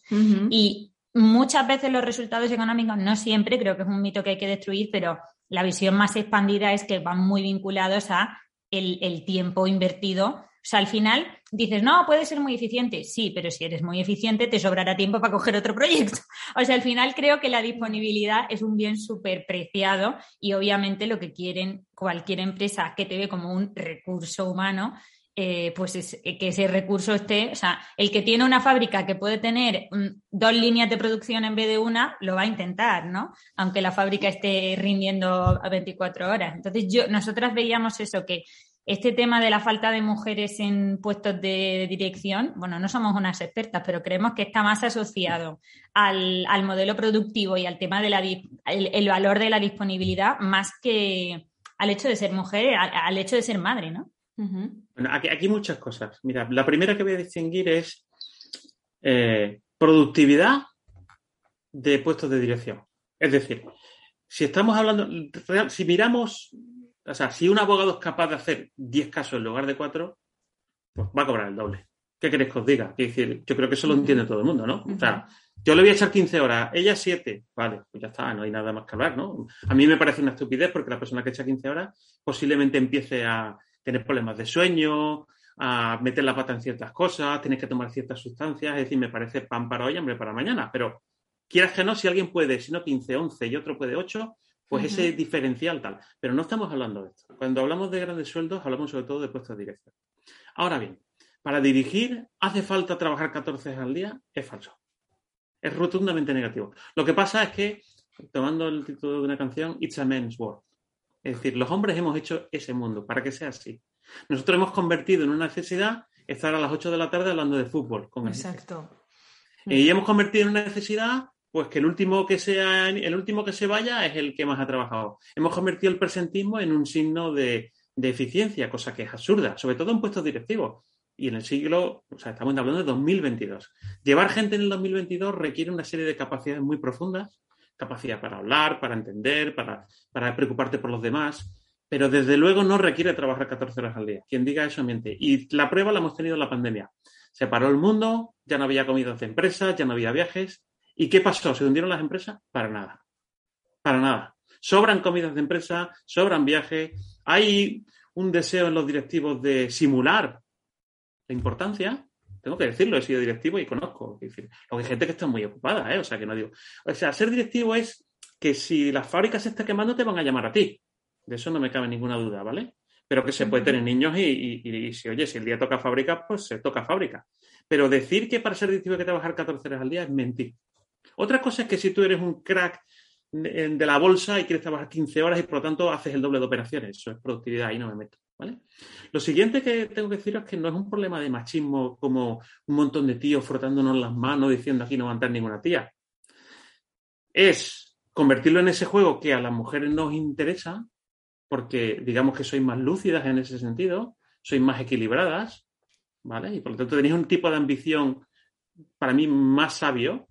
Y muchas veces los resultados económicos, no siempre, creo que es un mito que hay que destruir, pero la visión más expandida es que van muy vinculados a el, el tiempo invertido sea, al final dices, no, puede ser muy eficiente. Sí, pero si eres muy eficiente, te sobrará tiempo para coger otro proyecto. O sea, al final creo que la disponibilidad es un bien súper preciado y obviamente lo que quieren cualquier empresa que te ve como un recurso humano eh, pues es, que ese recurso esté, o sea, el que tiene una fábrica que puede tener mm, dos líneas de producción en vez de una, lo va a intentar, ¿no? Aunque la fábrica esté rindiendo a 24 horas. Entonces, yo, nosotras veíamos eso, que este tema de la falta de mujeres en puestos de dirección, bueno, no somos unas expertas, pero creemos que está más asociado al, modelo productivo y al tema del el valor de la disponibilidad más que al hecho de ser mujer, al hecho de ser madre, ¿no? Bueno, aquí, muchas cosas. Mira, la primera que voy a distinguir es eh, productividad de puestos de dirección. Es decir, si estamos hablando, si miramos, o sea, si un abogado es capaz de hacer 10 casos en lugar de 4, pues va a cobrar el doble. ¿Qué queréis que os diga? decir, yo creo que eso lo entiende todo el mundo, ¿no? O sea, yo le voy a echar 15 horas, ella 7. Vale, pues ya está, no hay nada más que hablar, ¿no? A mí me parece una estupidez porque la persona que echa 15 horas posiblemente empiece a, tener problemas de sueño, a meter la pata en ciertas cosas, tienes que tomar ciertas sustancias, es decir, me parece pan para hoy, hambre para mañana, pero quieras que no, si alguien puede, si no 15, 11 y otro puede 8, pues ese diferencial tal. Pero no estamos hablando de esto. Cuando hablamos de grandes sueldos, hablamos sobre todo de puestos dirección. Ahora bien, para dirigir, ¿hace falta trabajar 14 horas al día? Es falso. Es rotundamente negativo. Lo que pasa es que, tomando el título de una canción, It's a Man's World. Es decir, los hombres hemos hecho ese mundo para que sea así. Nosotros hemos convertido en una necesidad estar a las 8 de la tarde hablando de fútbol. Con Exacto. Y hemos convertido en una necesidad, pues que el último que sea, el último que se vaya es el que más ha trabajado. Hemos convertido el presentismo en un signo de, eficiencia, cosa que es absurda, sobre todo en puestos directivos. Y en el siglo, o sea, estamos hablando de 2022. Llevar gente en el 2022 requiere una serie de capacidades muy profundas capacidad para hablar, para entender, para, preocuparte por los demás, pero desde luego no requiere trabajar 14 horas al día. Quien diga eso miente. Y la prueba la hemos tenido en la pandemia. Se paró el mundo, ya no había comidas de empresas, ya no había viajes. ¿Y qué pasó? ¿Se hundieron las empresas? Para nada. Para nada. Sobran comidas de empresa, sobran viajes. Hay un deseo en los directivos de simular la importancia tengo que decirlo, he sido directivo y conozco. decir, lo que hay gente que está muy ocupada, ¿eh? O sea, que no digo. O sea, ser directivo es que si las fábricas se están quemando, te van a llamar a ti. De eso no me cabe ninguna duda, ¿vale? Pero que se puede tener niños y, si, oye, si el día toca fábrica, pues se toca fábrica. Pero decir que para ser directivo hay que trabajar 14 horas al día es mentir. Otra cosa es que si tú eres un crack de la bolsa y quieres trabajar 15 horas y por lo tanto haces el doble de operaciones, eso es productividad, ahí no me meto. Lo siguiente que tengo que decir es que no es un problema de machismo como un montón de tíos frotándonos las manos diciendo aquí no va a entrar ninguna tía. Es convertirlo en ese juego que a las mujeres nos interesa porque digamos que sois más lúcidas en ese sentido, sois más equilibradas, ¿vale? Y por lo tanto tenéis un tipo de ambición para mí más sabio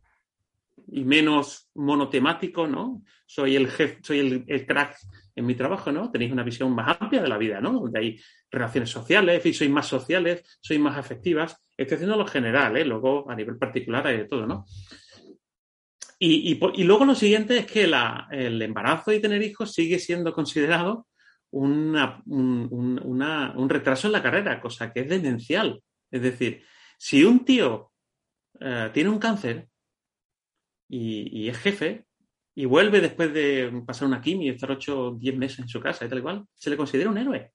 y menos monotemático, ¿no? Soy el jefe, soy el, crack en mi trabajo, ¿no? Tenéis una visión más amplia de la vida, ¿no? Donde hay relaciones sociales, y sois más sociales, sois más afectivas. Estoy haciendo lo general, ¿eh? Luego, a nivel particular, hay de todo, ¿no? Y, luego lo siguiente es que el embarazo y tener hijos sigue siendo considerado un, retraso en la carrera, cosa que es demencial. Es decir, si un tío eh, tiene un cáncer y, y, es jefe, y vuelve después de pasar una quimio y estar 8 o 10 meses en su casa y tal igual, se le considera un héroe.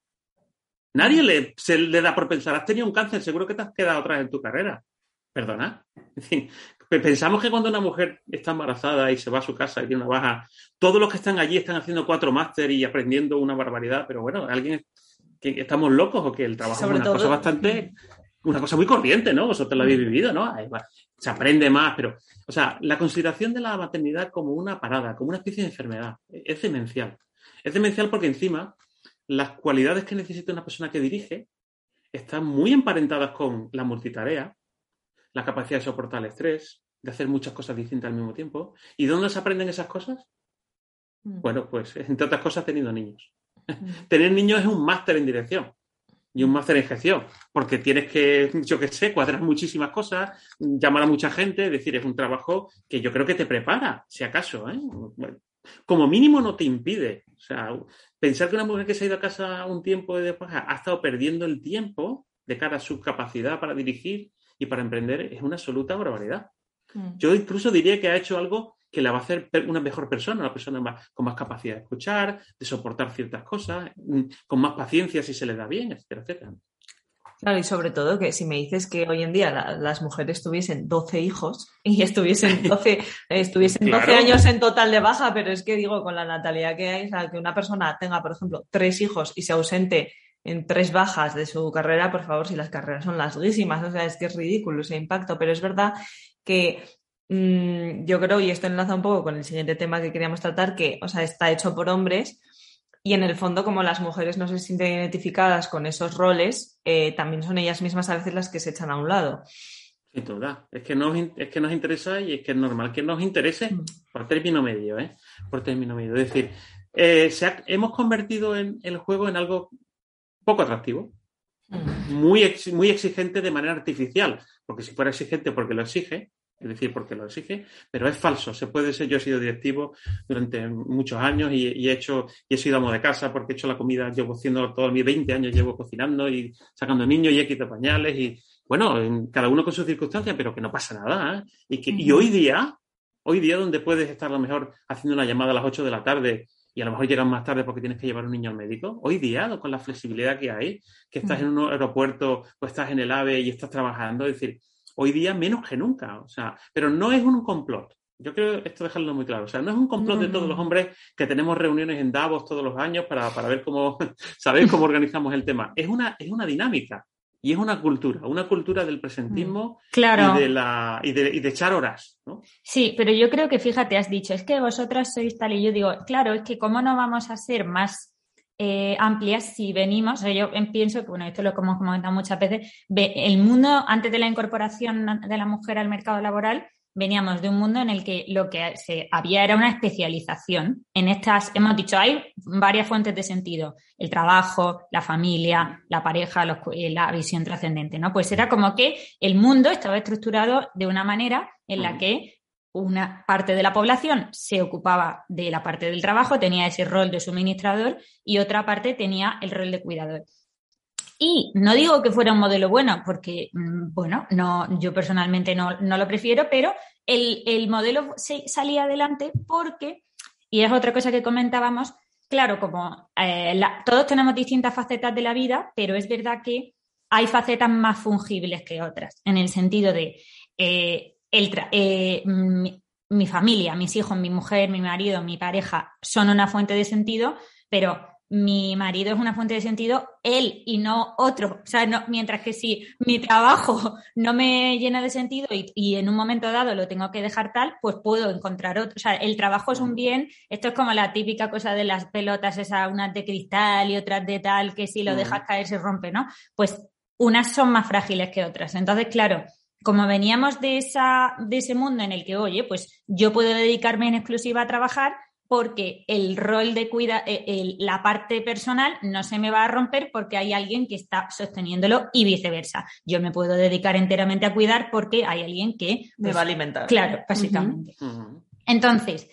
Nadie le, se le da por pensar, has tenido un cáncer, seguro que te has quedado atrás en tu carrera. Perdona. Pensamos que cuando una mujer está embarazada y se va a su casa y tiene una baja, todos los que están allí están haciendo cuatro máster y aprendiendo una barbaridad, pero bueno, alguien que estamos locos o que el trabajo es una cosa bastante, una cosa muy corriente, ¿no? Vosotros lo habéis vivido, ¿no? Se aprende más, pero o sea, la consideración de la maternidad como una parada, como una especie de enfermedad, es demencial. Es demencial porque encima las cualidades que necesita una persona que dirige están muy emparentadas con la multitarea, la capacidad de soportar el estrés, de hacer muchas cosas distintas al mismo tiempo. ¿Y dónde se aprenden esas cosas? Mm. Bueno, pues entre otras cosas teniendo niños. Mm. Tener niños es un máster en dirección y un máster en gestión, porque tienes que, yo qué sé, cuadrar muchísimas cosas, llamar a mucha gente, es decir, es un trabajo que yo creo que te prepara, si acaso, ¿eh? como mínimo no te impide. O sea, pensar que una mujer que se ha ido a casa un tiempo y después ha estado perdiendo el tiempo, de cara a su capacidad para dirigir y para emprender es una absoluta barbaridad. Mm. Yo incluso diría que ha hecho algo que la va a hacer una mejor persona, una persona más- con más capacidad de escuchar, de soportar ciertas cosas, mm, con más paciencia si se le da bien, etcétera, etcétera. Claro, y sobre todo que si me dices que hoy en día la- las mujeres tuviesen 12 hijos y estuviesen 12, estuviesen 12 Claro. años en total de baja, pero es que digo, con la natalidad que hay, o sea, que una persona tenga, por ejemplo, tres hijos y se ausente en tres bajas de su carrera, por favor, si las carreras son larguísimas, o sea, es que es ridículo ese impacto, pero es verdad que mm, yo creo, y esto enlaza un poco con el siguiente tema que queríamos tratar, que, o sea, está hecho por hombres y en el fondo, como las mujeres no se sienten identificadas con esos roles, eh, también son ellas mismas a veces las que se echan a un lado. Sin duda. Es que, nos, es que nos interesa y es que es normal que nos interese Mm. por término medio, ¿eh? Por término medio. Es decir, eh, se ha- hemos convertido en el juego en algo poco atractivo, muy, ex- muy exigente de manera artificial, porque si fuera exigente porque lo exige, es decir, porque lo exige, pero es falso. Se puede ser, yo he sido directivo durante muchos años y, y he hecho, y he sido amo de casa porque he hecho la comida, llevo haciendo todos mis 20 años, llevo cocinando y sacando niños y he quitado pañales y, bueno, en- cada uno con sus circunstancias, pero que no pasa nada. ¿eh? Y, que, y hoy día, hoy día donde puedes estar a lo mejor haciendo una llamada a las 8 de la tarde y a lo mejor llegas más tarde porque tienes que llevar un niño al médico, hoy día, con la flexibilidad que hay, que estás en un aeropuerto o estás en el AVE y estás trabajando, es decir, hoy día menos que nunca, o sea, pero no es un complot. Yo creo esto dejarlo muy claro. O sea, no es un complot de todos los hombres que tenemos reuniones en Davos todos los años para, para ver cómo, saber cómo organizamos el tema. Es una, es una dinámica y es una cultura, una cultura del presentismo Claro. y, de la, y, de, y de echar horas. ¿no? Sí, pero yo creo que fíjate, has dicho, es que vosotras sois tal y yo digo, claro, es que cómo no vamos a ser más eh, amplias si venimos, o sea, yo pienso que, bueno, esto lo hemos comentado muchas veces, ve- el mundo antes de la incorporación de la mujer al mercado laboral, veníamos de un mundo en el que lo que se había era una especialización. En estas, hemos dicho, hay varias fuentes de sentido, el trabajo, la familia, la pareja, los eh, la visión trascendente, ¿no? Pues era como que el mundo estaba estructurado de una manera en la que una parte de la población se ocupaba de la parte del trabajo, tenía ese rol de suministrador y otra parte tenía el rol de cuidador. Y no digo que fuera un modelo bueno, porque, mm, bueno, no, yo personalmente no, no lo prefiero, pero el, el modelo salía adelante porque, y es otra cosa que comentábamos, claro, como eh, todos tenemos distintas facetas de la vida, pero es verdad que hay facetas más fungibles que otras, en el sentido de eh, el tra- eh, mi, mi familia, mis hijos, mi mujer, mi marido, mi pareja son una fuente de sentido, pero mi marido es una fuente de sentido él y no otro. O sea, no, mientras que si mi trabajo no me llena de sentido y, y en un momento dado lo tengo que dejar tal, pues puedo encontrar otro. O sea, el trabajo es un bien. Esto es como la típica cosa de las pelotas, esa, unas de cristal y otras de tal, que si lo Mm. dejas caer se rompe, ¿no? Pues unas son más frágiles que otras. Entonces, claro, como veníamos de, esa, de ese mundo en el que, oye, pues yo puedo dedicarme en exclusiva a trabajar porque el rol de cuida, eh, el- la parte personal no se me va a romper porque hay alguien que está sosteniéndolo y viceversa. Yo me puedo dedicar enteramente a cuidar porque hay alguien que... Me pues, va a alimentar. Claro, básicamente. Entonces,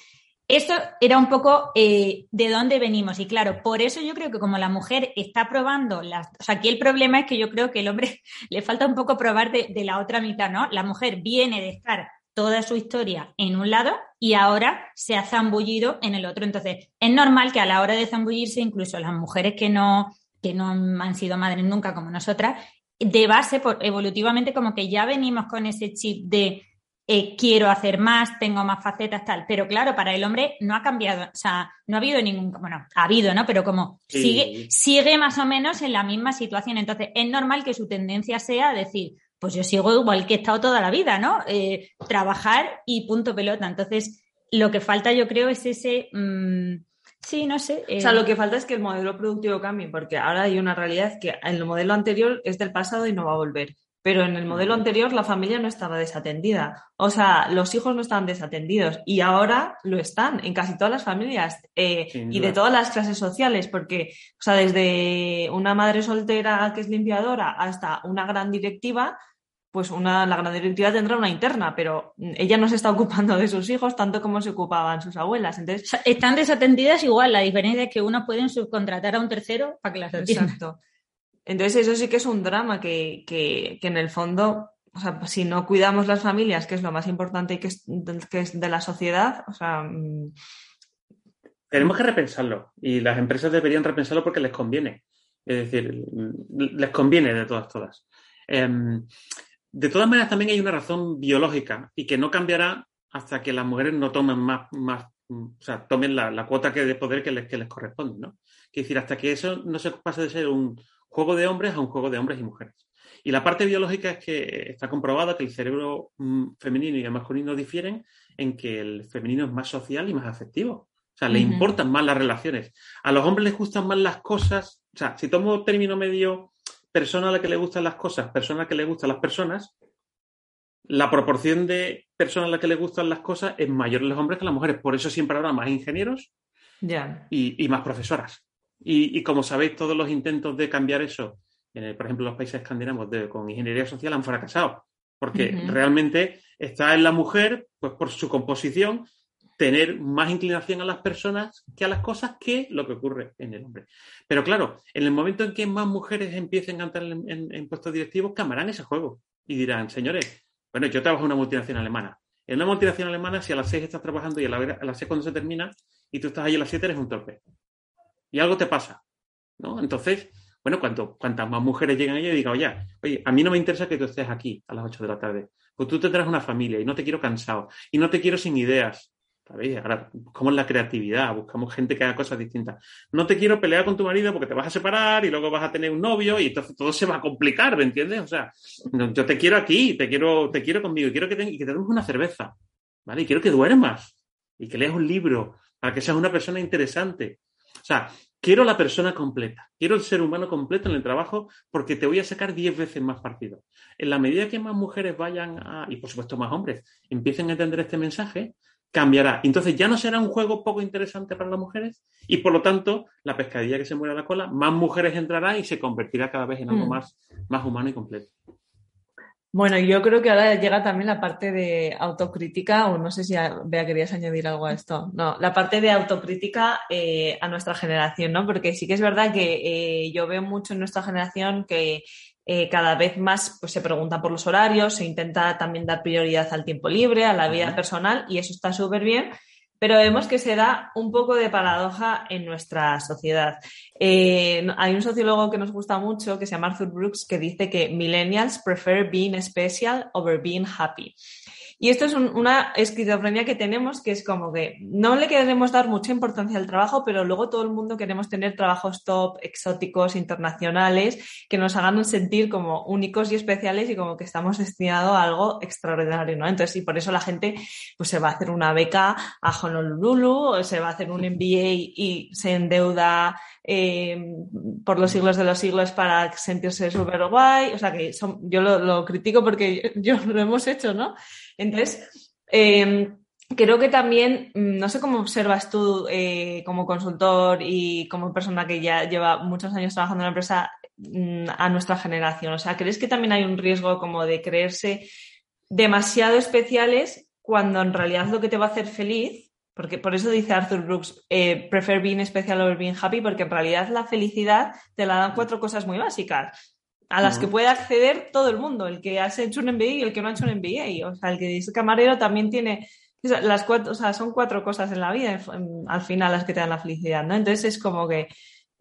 eso era un poco eh, de dónde venimos. Y claro, por eso yo creo que como la mujer está probando las. O sea, aquí el problema es que yo creo que el hombre le falta un poco probar de, la otra mitad, ¿no? La mujer viene de estar toda su historia en un lado y ahora se ha zambullido en el otro. Entonces, es normal que a la hora de zambullirse, incluso las mujeres que no, que no han sido madres nunca como nosotras, de base, por, evolutivamente, como que ya venimos con ese chip de eh, quiero hacer más, tengo más facetas, tal. Pero claro, para el hombre no ha cambiado, o sea, no ha habido ningún, bueno, ha habido, ¿no? Pero como Sí. sigue, sigue más o menos en la misma situación. Entonces, es normal que su tendencia sea decir, pues yo sigo igual que he estado toda la vida, ¿no? Eh, trabajar y punto pelota. Entonces, lo que falta, yo creo, es ese. mm, sí, no sé. eh, O sea, lo que falta es que el modelo productivo cambie, porque ahora hay una realidad que el modelo anterior es del pasado y no va a volver. Pero en el modelo anterior la familia no estaba desatendida. O sea, los hijos no estaban desatendidos y ahora lo están en casi todas las familias eh, y de todas las clases sociales, porque, o sea, desde una madre soltera que es limpiadora hasta una gran directiva, pues una, la gran directiva tendrá una interna, pero mm, ella no se está ocupando de sus hijos tanto como se ocupaban sus abuelas. Entonces, están desatendidas igual. La diferencia es que unos pueden subcontratar a un tercero para que las atienda. Exacto. Entonces eso sí que es un drama que, que, que en el fondo o sea, si no cuidamos las familias, que es lo más importante y que es, que es de la sociedad, o sea... Mm, Tenemos que repensarlo y las empresas deberían repensarlo porque les conviene. Es decir, les conviene de todas, todas. Em, de todas maneras, también hay una razón biológica y que no cambiará hasta que las mujeres no tomen más, más o sea, tomen la, cuota que de poder que les, que les corresponde, ¿no? Es decir, hasta que eso no se pase de ser un juego de hombres a un juego de hombres y mujeres. Y la parte biológica es que está comprobado que el cerebro mm, femenino y el masculino difieren en que el femenino es más social y más afectivo. O sea, le importan más las relaciones. A los hombres les gustan más las cosas. O sea, si tomo término medio persona a la que le gustan las cosas, persona a la que le gustan las personas, la proporción de personas a la que le gustan las cosas es mayor en los hombres que en las mujeres. Por eso siempre habrá más ingenieros y, más profesoras. Y, y, como sabéis, todos los intentos de cambiar eso por ejemplo, los países escandinavos con ingeniería social han fracasado, porque realmente está en la mujer, pues por su composición, tener más inclinación a las personas que a las cosas que lo que ocurre en el hombre. Pero claro, en el momento en que más mujeres empiecen a entrar en, puestos directivos, camarán ese juego y dirán, señores, bueno, yo trabajo en una multinacional alemana. En una multinacional alemana, si a las seis estás trabajando y a, las seis cuando se termina y tú estás ahí a las siete, eres un torpe. Y algo te pasa. ¿no? Entonces, bueno, cuanto, cuantas más mujeres llegan allí y digan, oye, oye, a mí no me interesa que tú estés aquí a las 8 de la tarde, pues tú tendrás una familia y no te quiero cansado y no te quiero sin ideas. ¿Sabéis? Ahora buscamos la creatividad, buscamos gente que haga cosas distintas. No te quiero pelear con tu marido porque te vas a separar y luego vas a tener un novio y entonces todo se va a complicar, ¿me entiendes? O sea, yo te quiero aquí, te quiero, te quiero conmigo y quiero que te, una cerveza, ¿vale? Y quiero que duermas y que leas un libro para que seas una persona interesante. O sea, quiero la persona completa, quiero el ser humano completo en el trabajo porque te voy a sacar 10 veces más partido. En la medida que más mujeres vayan a, y por supuesto más hombres, empiecen a entender este mensaje, cambiará. Entonces ya no será un juego poco interesante para las mujeres y por lo tanto la pescadilla que se muere a la cola, más mujeres entrará y se convertirá cada vez en algo mm. más, más humano y completo. Bueno, yo creo que ahora llega también la parte de autocrítica, o no sé si Bea querías añadir algo a esto. No, la parte de autocrítica eh, a nuestra generación, ¿no? Porque sí que es verdad que eh, yo veo mucho en nuestra generación que eh, cada vez más pues, se pregunta por los horarios, se intenta también dar prioridad al tiempo libre, a la vida personal, y eso está súper bien pero vemos que se da un poco de paradoja en nuestra sociedad. Eh, hay un sociólogo que nos gusta mucho, que se llama Arthur Brooks, que dice que millennials prefer being special over being happy. Y esto es una esquizofrenia que tenemos, que es como que no le queremos dar mucha importancia al trabajo, pero luego todo el mundo queremos tener trabajos top, exóticos, internacionales, que nos hagan sentir como únicos y especiales y como que estamos destinados a algo extraordinario, ¿no? Entonces, y por eso la gente pues se va a hacer una beca a Honolulu, o se va a hacer un MBA y se endeuda eh, por los siglos de los siglos para sentirse súper guay. O sea, que yo lo, critico porque yo, lo hemos hecho, ¿no? Entonces, em, creo que también, mm, no sé cómo observas tú eh, como consultor y como persona que ya lleva muchos años trabajando en la empresa mm, a nuestra generación. O sea, ¿crees que también hay un riesgo como de creerse demasiado especiales cuando en realidad lo que te va a hacer feliz porque por eso dice Arthur Brooks, eh, prefer being special over being happy, porque en realidad la felicidad te la dan cuatro cosas muy básicas, a las que puede acceder todo el mundo, el que ha hecho un MBA y el que no ha hecho un MBA. O sea, el que es camarero también tiene las cuatro, o sea, son cuatro cosas en la vida al final las que te dan la felicidad, ¿no? Entonces es como que,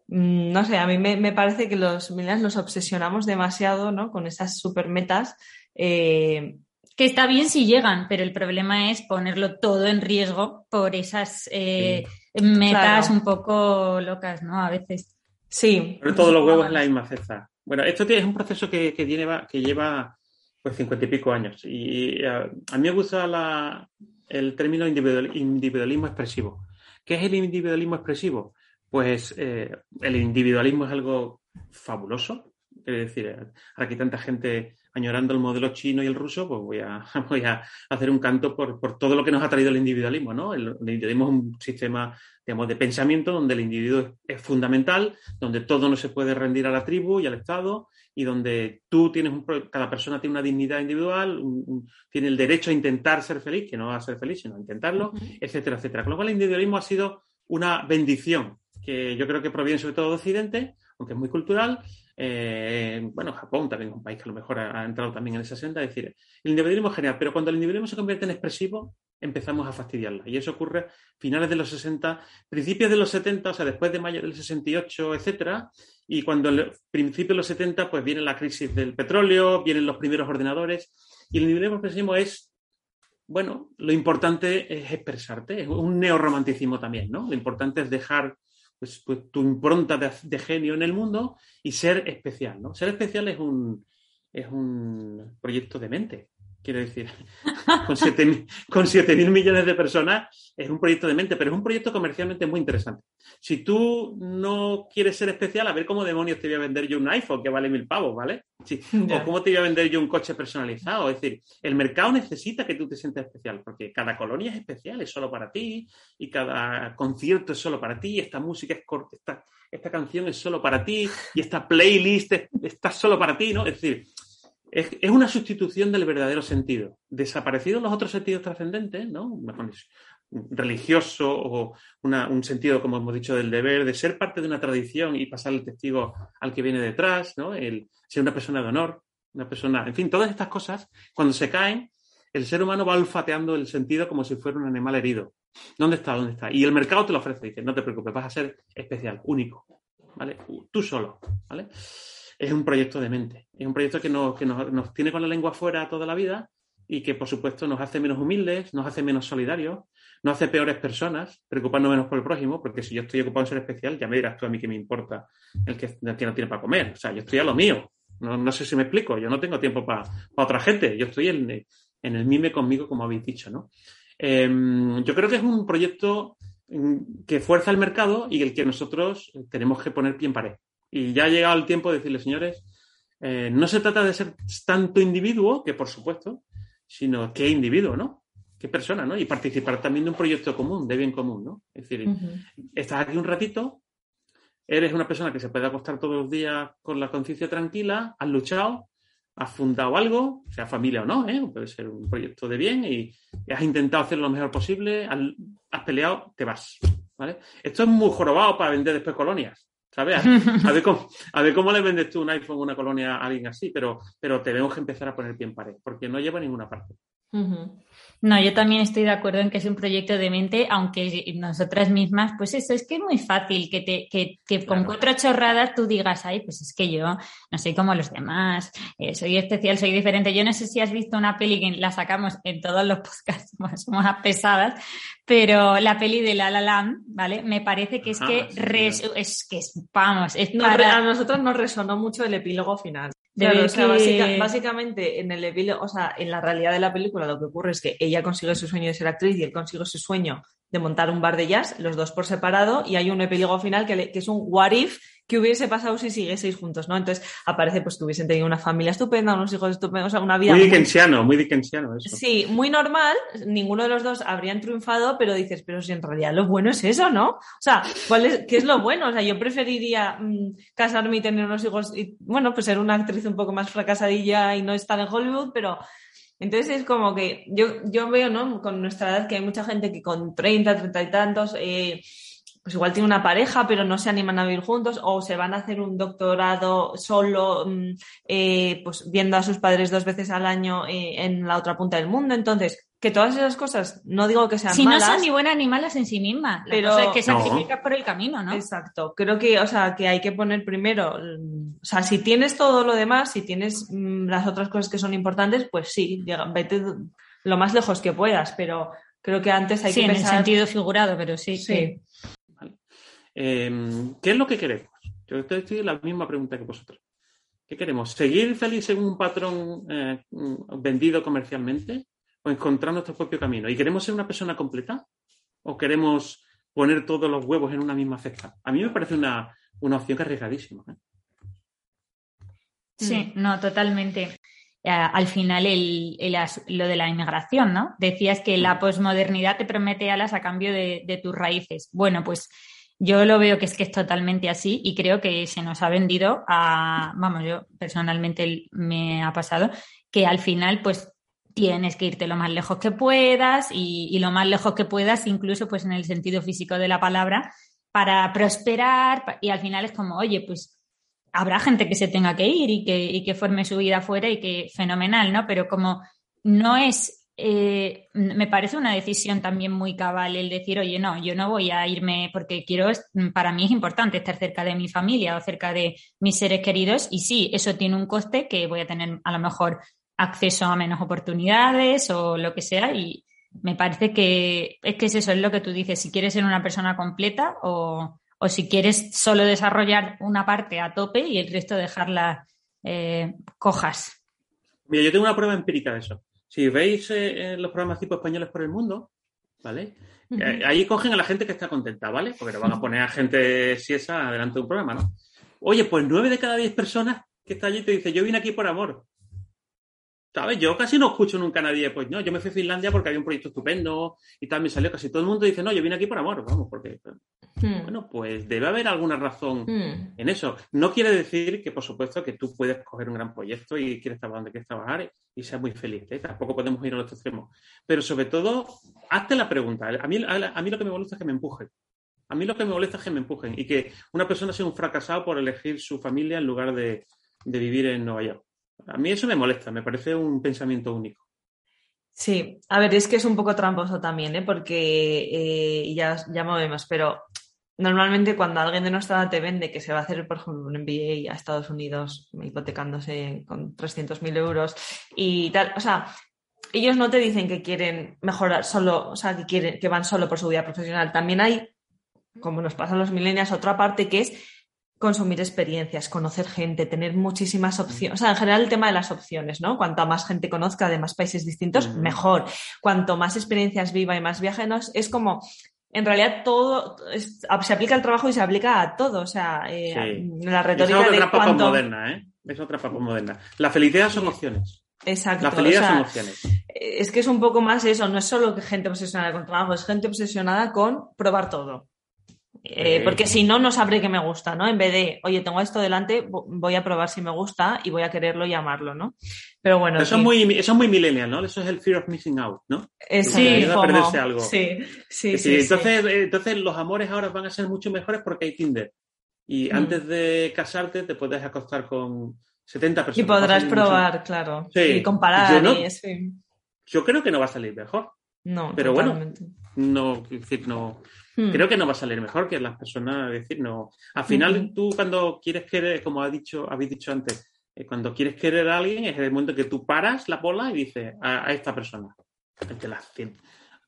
mm, no sé, a mí me, parece que los millennials nos obsesionamos demasiado, ¿no? Con esas super metas. Eh, que está bien si llegan, pero el problema es ponerlo todo en riesgo por esas eh, metas un poco locas, ¿no? A veces. Sí. Pero todos los huevos en la misma cesta. Bueno, esto es un proceso que, que, lleva, que lleva pues cincuenta y pico años. Y a, mí me gusta la, el término individualismo expresivo. ¿Qué es el individualismo expresivo? Pues eh, el individualismo es algo fabuloso. Es decir, aquí tanta gente añorando el modelo chino y el ruso, pues voy a, voy a hacer un canto por, todo lo que nos ha traído el individualismo, ¿no? El, individualismo es un sistema, digamos, de pensamiento donde el individuo es, fundamental, donde todo no se puede rendir a la tribu y al Estado, y donde tú tienes, un, cada persona tiene una dignidad individual, tiene el derecho a intentar ser feliz, que no va a ser feliz, sino a intentarlo, etcétera, etcétera. Con lo cual el individualismo ha sido una bendición que yo creo que proviene sobre todo de Occidente, aunque es muy cultural, eh, bueno, Japón también es un país que a lo mejor ha, entrado también en esa senda, es decir, el individualismo es genial, pero cuando el individualismo se convierte en expresivo, empezamos a fastidiarla. Y eso ocurre a finales de los 60, principios de los 70, o sea, después de mayo del 68, etcétera, y cuando el principio de los 70, pues viene la crisis del petróleo, vienen los primeros ordenadores, y el individualismo expresivo es bueno, lo importante es expresarte, es un neorromanticismo también, ¿no? Lo importante es dejar pues, pues, tu impronta de, genio en el mundo y ser especial, ¿no? Ser especial es un, es un proyecto de mente. Quiero decir, con 7 mil millones de personas es un proyecto de mente, pero es un proyecto comercialmente muy interesante. Si tú no quieres ser especial, a ver cómo demonios te voy a vender yo un iPhone que vale mil pavos, ¿vale? O cómo te voy a vender yo un coche personalizado. Es decir, el mercado necesita que tú te sientas especial, porque cada colonia es especial, es solo para ti, y cada concierto es solo para ti, esta música es corta, esta, esta canción es solo para ti, y esta playlist está solo para ti, ¿no? Es decir, es, una sustitución del verdadero sentido. Desaparecidos los otros sentidos trascendentes, ¿no? religioso o un sentido, como hemos dicho, del deber, de ser parte de una tradición y pasar el testigo al que viene detrás, ¿no? El ser una persona de honor, una persona, en fin, todas estas cosas, cuando se caen, el ser humano va olfateando el sentido como si fuera un animal herido. ¿Dónde está? ¿Dónde está? Y el mercado te lo ofrece, dice, no te preocupes, vas a ser especial, único, ¿vale? Tú solo, ¿vale? Es un proyecto de mente. Es un proyecto que, nos, tiene con la lengua fuera toda la vida y que, por supuesto, nos hace menos humildes, nos hace menos solidarios, nos hace peores personas, preocupando menos por el prójimo, porque si yo estoy ocupado en ser especial, ya me dirás tú a mí que me importa el que, no tiene para comer. O sea, yo estoy a lo mío. No, sé si me explico. Yo no tengo tiempo para otra gente. Yo estoy en, el mime conmigo, como habéis dicho, ¿no? Em, yo creo que es un proyecto mm, que fuerza el mercado y el que nosotros tenemos que poner pie en pared. Y ya ha llegado el tiempo de decirle, señores, eh, no se trata de ser tanto individuo, que por supuesto, sino qué individuo, ¿no? Qué persona, ¿no? Y participar también de un proyecto común, de bien común, ¿no? Es decir, estás aquí un ratito, eres una persona que se puede acostar todos los días con la conciencia tranquila, has luchado, has fundado algo, sea familia o no, ¿eh? puede ser un proyecto de bien y, has intentado hacer lo mejor posible, has, has, peleado, te vas. ¿vale? Esto es muy jorobado para vender después colonias. A, ver cómo, a ver cómo le vendes tú un iPhone, una colonia a alguien así, pero, pero tenemos que empezar a poner pie en pared, porque no lleva ninguna parte. No, yo también estoy de acuerdo en que es un proyecto de mente, aunque nosotras mismas, pues eso, es que es muy fácil que, te, que, que con cuatro chorradas tú digas, ay, pues es que yo no soy como los demás, eh, soy especial, soy diferente. Yo no sé si has visto una peli que la sacamos en todos los podcasts, somos pesadas, pero la peli de La La Land, ¿vale? Me parece que es que es que es, vamos, es para... a nosotros nos resonó mucho el epílogo final. Básicamente en el epílogo, o sea, en la realidad de la película lo que ocurre es que ella consigue su sueño de ser actriz y él consigue su sueño de montar un bar de jazz, los dos por separado, y hay un epílogo final que, que es un what if que hubiese pasado si siguieseis juntos, ¿no? Entonces aparece pues que hubiesen tenido una familia estupenda, unos hijos estupendos, o sea, una vida... Muy dickensiano, muy dickensiano eso. Sí, muy normal, ninguno de los dos habrían triunfado, pero dices, pero si en realidad lo bueno es eso, ¿no? O sea, ¿cuál es, ¿qué es lo bueno? O sea, yo preferiría mm, casarme y tener unos hijos, y bueno, pues ser una actriz un poco más fracasadilla y no estar en Hollywood, pero... Entonces es como que yo, yo veo, ¿no? Con nuestra edad que hay mucha gente que con 30, 30 y tantos... Eh, pues igual tiene una pareja, pero no se animan a vivir juntos, o se van a hacer un doctorado solo, mm, eh, pues viendo a sus padres dos veces al año eh, en la otra punta del mundo. Entonces, que todas esas cosas, no digo que sean si malas. Si no son ni buenas ni malas en sí mismas, pero es que sacrificas por el camino, ¿no? Exacto. Creo que, o sea, que hay que poner primero, mm, o sea, si tienes todo lo demás, si tienes mm, las otras cosas que son importantes, pues sí, vete lo más lejos que puedas, pero creo que antes hay que pensar... en el sentido figurado, pero sí. sí. Em, ¿Qué es lo que queremos? Yo estoy en la misma pregunta que vosotros. ¿Qué queremos? ¿Seguir feliz en un patrón eh, vendido comercialmente o encontrar nuestro propio camino? ¿Y queremos ser una persona completa? ¿O queremos poner todos los huevos en una misma cesta? A mí me parece una, opción que arriesgadísima. ¿eh? Sí, no, totalmente. Eh, al final lo de la inmigración, ¿no? Decías que la posmodernidad te promete alas a cambio de, tus raíces. Bueno, pues yo lo veo que es que es totalmente así y creo que se nos ha vendido a, vamos, yo personalmente me ha pasado, que al final pues tienes que irte lo más lejos que puedas y, lo más lejos que puedas, incluso pues en el sentido físico de la palabra, para prosperar y al final es como, oye, pues habrá gente que se tenga que ir y que, y que forme su vida afuera y que fenomenal, ¿no? Pero como no es eh, me parece una decisión también muy cabal el decir, oye, no, yo no voy a irme porque quiero, para mí es importante estar cerca de mi familia o cerca de mis seres queridos y sí, eso tiene un coste que voy a tener a lo mejor acceso a menos oportunidades o lo que sea y me parece que es que es eso, es lo que tú dices, si quieres ser una persona completa o, o si quieres solo desarrollar una parte a tope y el resto dejarla eh, cojas. Mira, yo tengo una prueba empírica de eso. Si veis eh, los programas tipo españoles por el mundo, ¿vale? Eh, ahí cogen a la gente que está contenta, ¿vale? Porque le van a poner a gente siesa delante de un programa, ¿no? Oye, pues nueve de cada diez personas que está allí te dice, yo vine aquí por amor. ¿Sabes? Yo casi no escucho nunca a nadie, pues no, yo me fui a Finlandia porque había un proyecto estupendo y tal, me salió casi todo el mundo dice, no, yo vine aquí por amor, vamos, porque... Hmm. Bueno, pues debe haber alguna razón hmm. en eso. No quiere decir que, por supuesto, que tú puedes coger un gran proyecto y quieres trabajar donde quieres trabajar y seas muy feliz. ¿eh? Tampoco podemos ir a los extremos. Pero sobre todo, hazte la pregunta. A mí, a, mí lo que me molesta es que me empujen. A mí lo que me molesta es que me empujen y que una persona sea un fracasado por elegir su familia en lugar de vivir en Nueva York. A mí eso me molesta, me parece un pensamiento único. Sí, a ver, es que es un poco tramposo también, ¿eh? porque eh, ya, ya movemos, pero normalmente cuando alguien de nuestra edad te vende que se va a hacer, por ejemplo, un MBA a Estados Unidos hipotecándose con 300.000 euros y tal, o sea, ellos no te dicen que quieren mejorar solo, o sea, que, quieren, que van solo por su vida profesional. También hay, como nos pasa a los millennials, otra parte que es consumir experiencias, conocer gente, tener muchísimas opciones. O sea, en general el tema de las opciones, ¿no? Cuanto más gente conozca de más países distintos, mejor. Cuanto más experiencias viva y más viajenos, es como, en realidad todo se aplica al trabajo y se aplica a todo. O sea, eh, la retórica es otra de moderna, ¿eh? Es otra papa moderna. La felicidad son opciones. Exacto. La felicidad son opciones. Es que es un poco más eso, no es solo gente obsesionada con trabajo, es gente obsesionada con probar todo. Eh, porque si no, no sabré que me gusta, ¿no? En vez de, oye, tengo esto delante, voy a probar si me gusta y voy a quererlo y amarlo, ¿no? Pero bueno. Eso, es, muy, eso es muy millennial, ¿no? Eso es el fear of missing out, ¿no? Sí, perderse algo. Sí, sí, sí, entonces, eh, entonces los amores ahora van a ser mucho mejores porque hay Tinder. Y mm. antes de casarte te puedes acostar con 70 personas. Y podrás probar, claro. y comparar. Yo, y yo creo que no va a salir mejor. No, pero bueno, no, decir, no, Hmm. Creo que no va a salir mejor que las personas, decir, no. Al final, tú cuando quieres querer, como ha dicho, habéis dicho antes, eh, cuando quieres querer a alguien es el momento que tú paras la bola y dices a, esta persona.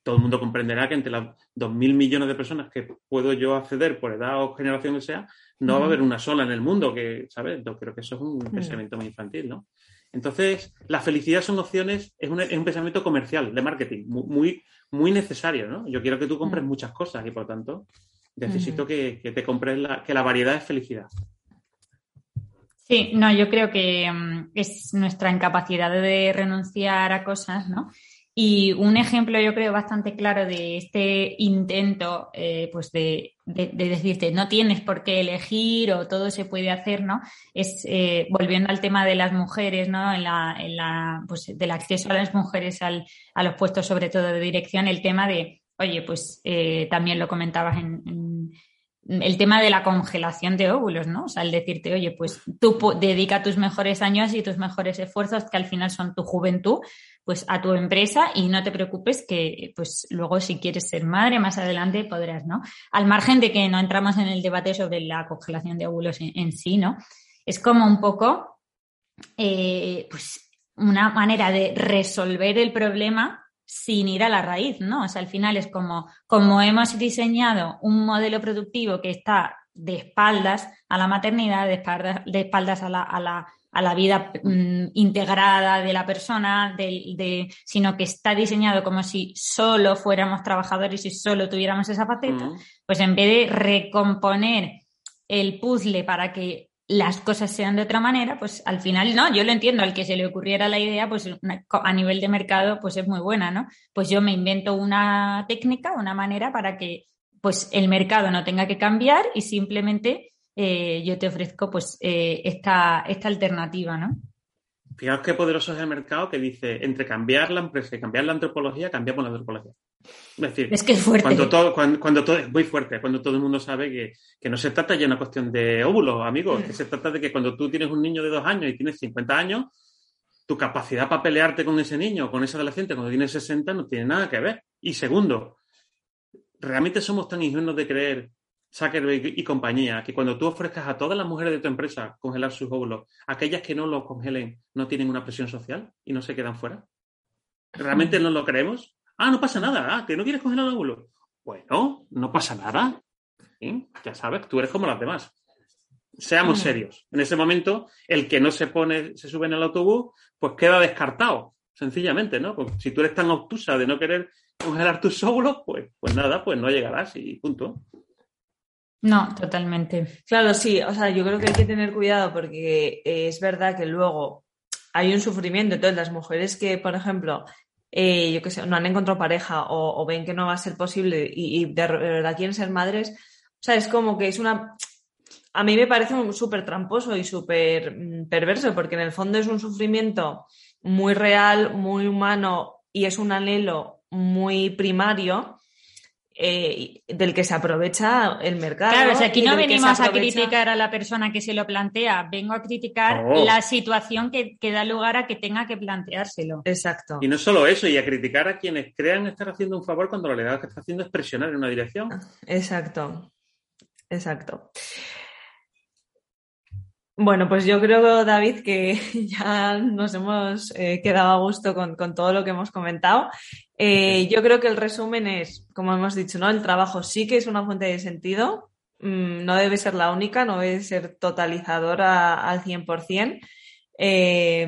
todo el mundo comprenderá que entre las dos mil millones de personas que puedo yo acceder por edad o generación que sea, no va a haber una sola en el mundo que, ¿sabes? Yo creo que eso es un pensamiento muy infantil, ¿no? Entonces, la felicidad son opciones, es un, es un pensamiento comercial, de marketing, muy, muy necesario, ¿no? Yo quiero que tú compres mm. muchas cosas y por tanto necesito que, te compres la, que la variedad es felicidad. Sí, no, yo creo que mm, es nuestra incapacidad de renunciar a cosas, ¿no? Y un ejemplo, yo creo, bastante claro de este intento, eh, pues de, decirte, no tienes por qué elegir o todo se puede hacer, ¿no? Es, eh, volviendo al tema de las mujeres, ¿no? En la, en la, pues del acceso a las mujeres al, a los puestos, sobre todo de dirección, el tema de, oye, pues eh, también lo comentabas en, el tema de la congelación de óvulos, ¿no? O sea, el decirte, oye, pues tú dedica tus mejores años y tus mejores esfuerzos, que al final son tu juventud, pues a tu empresa y no te preocupes que, pues luego si quieres ser madre más adelante podrás, ¿no? Al margen de que no entramos en el debate sobre la congelación de óvulos en, sí, ¿no? Es como un poco, eh, pues, una manera de resolver el problema sin ir a la raíz, ¿no? O sea, al final es como, como hemos diseñado un modelo productivo que está de espaldas a la maternidad, de espaldas, de espaldas a, la, a, la, a la vida mm, integrada de la persona, de, sino que está diseñado como si solo fuéramos trabajadores y solo tuviéramos esa faceta, pues en vez de recomponer el puzzle para que las cosas sean de otra manera, pues al final, no, yo lo entiendo, al que se le ocurriera la idea, pues a nivel de mercado, pues es muy buena, ¿no? Pues yo me invento una técnica, una manera para que pues el mercado no tenga que cambiar y simplemente eh, yo te ofrezco pues eh, esta, esta alternativa, ¿no? Fijaos qué poderoso es el mercado que dice, entre cambiar la empresa y cambiar la antropología, cambiamos la antropología. Es decir, Es que es fuerte. Cuando todo, cuando, cuando todo es muy fuerte, cuando todo el mundo sabe que, que no se trata ya de una cuestión de óvulos, amigos, que se trata de que cuando tú tienes un niño de dos años y tienes 50 años, tu capacidad para pelearte con ese niño, con ese adolescente, cuando tienes 60, no tiene nada que ver. Y segundo, realmente somos tan ingenuos de creer, Zuckerberg y compañía, que cuando tú ofrezcas a todas las mujeres de tu empresa congelar sus óvulos, aquellas que no los congelen no tienen una presión social y no se quedan fuera. ¿Realmente no lo creemos? Ah, no pasa nada, ah, que no quieres congelar el óvulo. Bueno, no pasa nada. ¿Sí? Ya sabes, tú eres como las demás. Seamos serios. En ese momento, el que no se pone, se sube en el autobús, pues queda descartado, sencillamente, ¿no? Pues si tú eres tan obtusa de no querer congelar tus óvulos, pues, pues nada, pues no llegarás y punto. No, totalmente. Claro, sí, o sea, yo creo que hay que tener cuidado porque eh, es verdad que luego hay un sufrimiento. Entonces, las mujeres que, por ejemplo, eh, yo qué sé, no han encontrado pareja o, ven que no va a ser posible y, y de verdad quieren ser madres, o sea, es como que es una... A mí me parece súper tramposo y súper mm, perverso porque en el fondo es un sufrimiento muy real, muy humano y es un anhelo muy primario eh, del que se aprovecha el mercado. Claro, o sea, aquí no venimos aprovecha... a criticar a la persona que se lo plantea, vengo a criticar oh. la situación que, que, da lugar a que tenga que planteárselo. Exacto. Y no solo eso, y a criticar a quienes crean estar haciendo un favor cuando la realidad que está haciendo es presionar en una dirección. Exacto, exacto. Bueno, pues yo creo, David, que ya nos hemos eh, quedado a gusto con, con, todo lo que hemos comentado. Eh, yo creo que el resumen es, como hemos dicho, ¿no? El trabajo sí que es una fuente de sentido, mm, no debe ser la única, no debe ser totalizadora al 100%. Eh,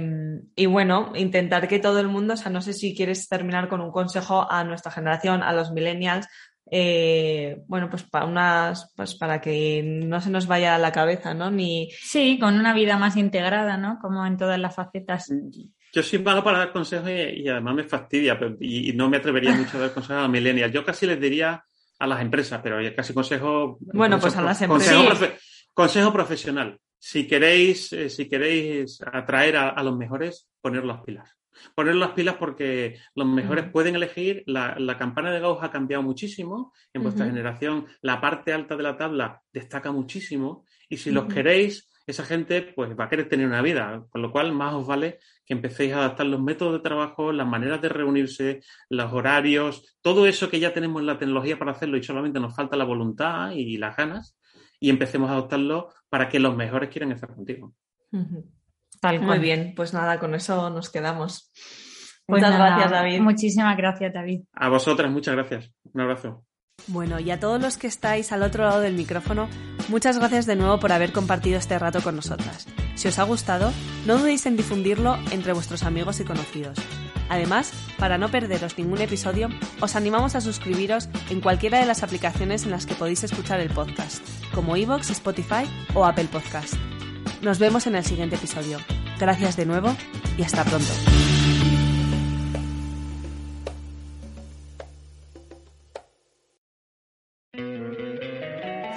y bueno, intentar que todo el mundo, o sea, no sé si quieres terminar con un consejo a nuestra generación, a los millennials, eh, bueno, pues para unas, pues para que no se nos vaya a la cabeza, ¿no? Ni... Sí, con una vida más integrada, ¿no? Como en todas las facetas. Yo soy malo para dar consejos y, y además me fastidia pero, y, y, no me atrevería mucho a dar consejos a los millennials. Yo casi les diría a las empresas, pero casi consejo. Bueno, consejo, pues a las empresas. Consejo, profe, consejo profesional. Si queréis, eh, si queréis atraer a, a los mejores, poner las pilas poner las pilas porque los mejores uh -huh. pueden elegir. La, la, campana de Gauss ha cambiado muchísimo en vuestra uh -huh. generación. La parte alta de la tabla destaca muchísimo. Y si uh -huh. los queréis, esa gente pues va a querer tener una vida. Con lo cual, más os vale que empecéis a adaptar los métodos de trabajo, las maneras de reunirse, los horarios, todo eso que ya tenemos en la tecnología para hacerlo y solamente nos falta la voluntad y las ganas. Y empecemos a adoptarlo para que los mejores quieran estar contigo. Tal Muy bien, pues nada, con eso nos quedamos. Pues muchas nada, gracias, David. Muchísimas gracias, David. A vosotras, muchas gracias. Un abrazo. Bueno, y a todos los que estáis al otro lado del micrófono, muchas gracias de nuevo por haber compartido este rato con nosotras. Si os ha gustado, no dudéis en difundirlo entre vuestros amigos y conocidos. Además, para no perderos ningún episodio, os animamos a suscribiros en cualquiera de las aplicaciones en las que podéis escuchar el podcast, como iVoox, Spotify o Apple Podcast. Nos vemos en el siguiente episodio. Gracias de nuevo y hasta pronto.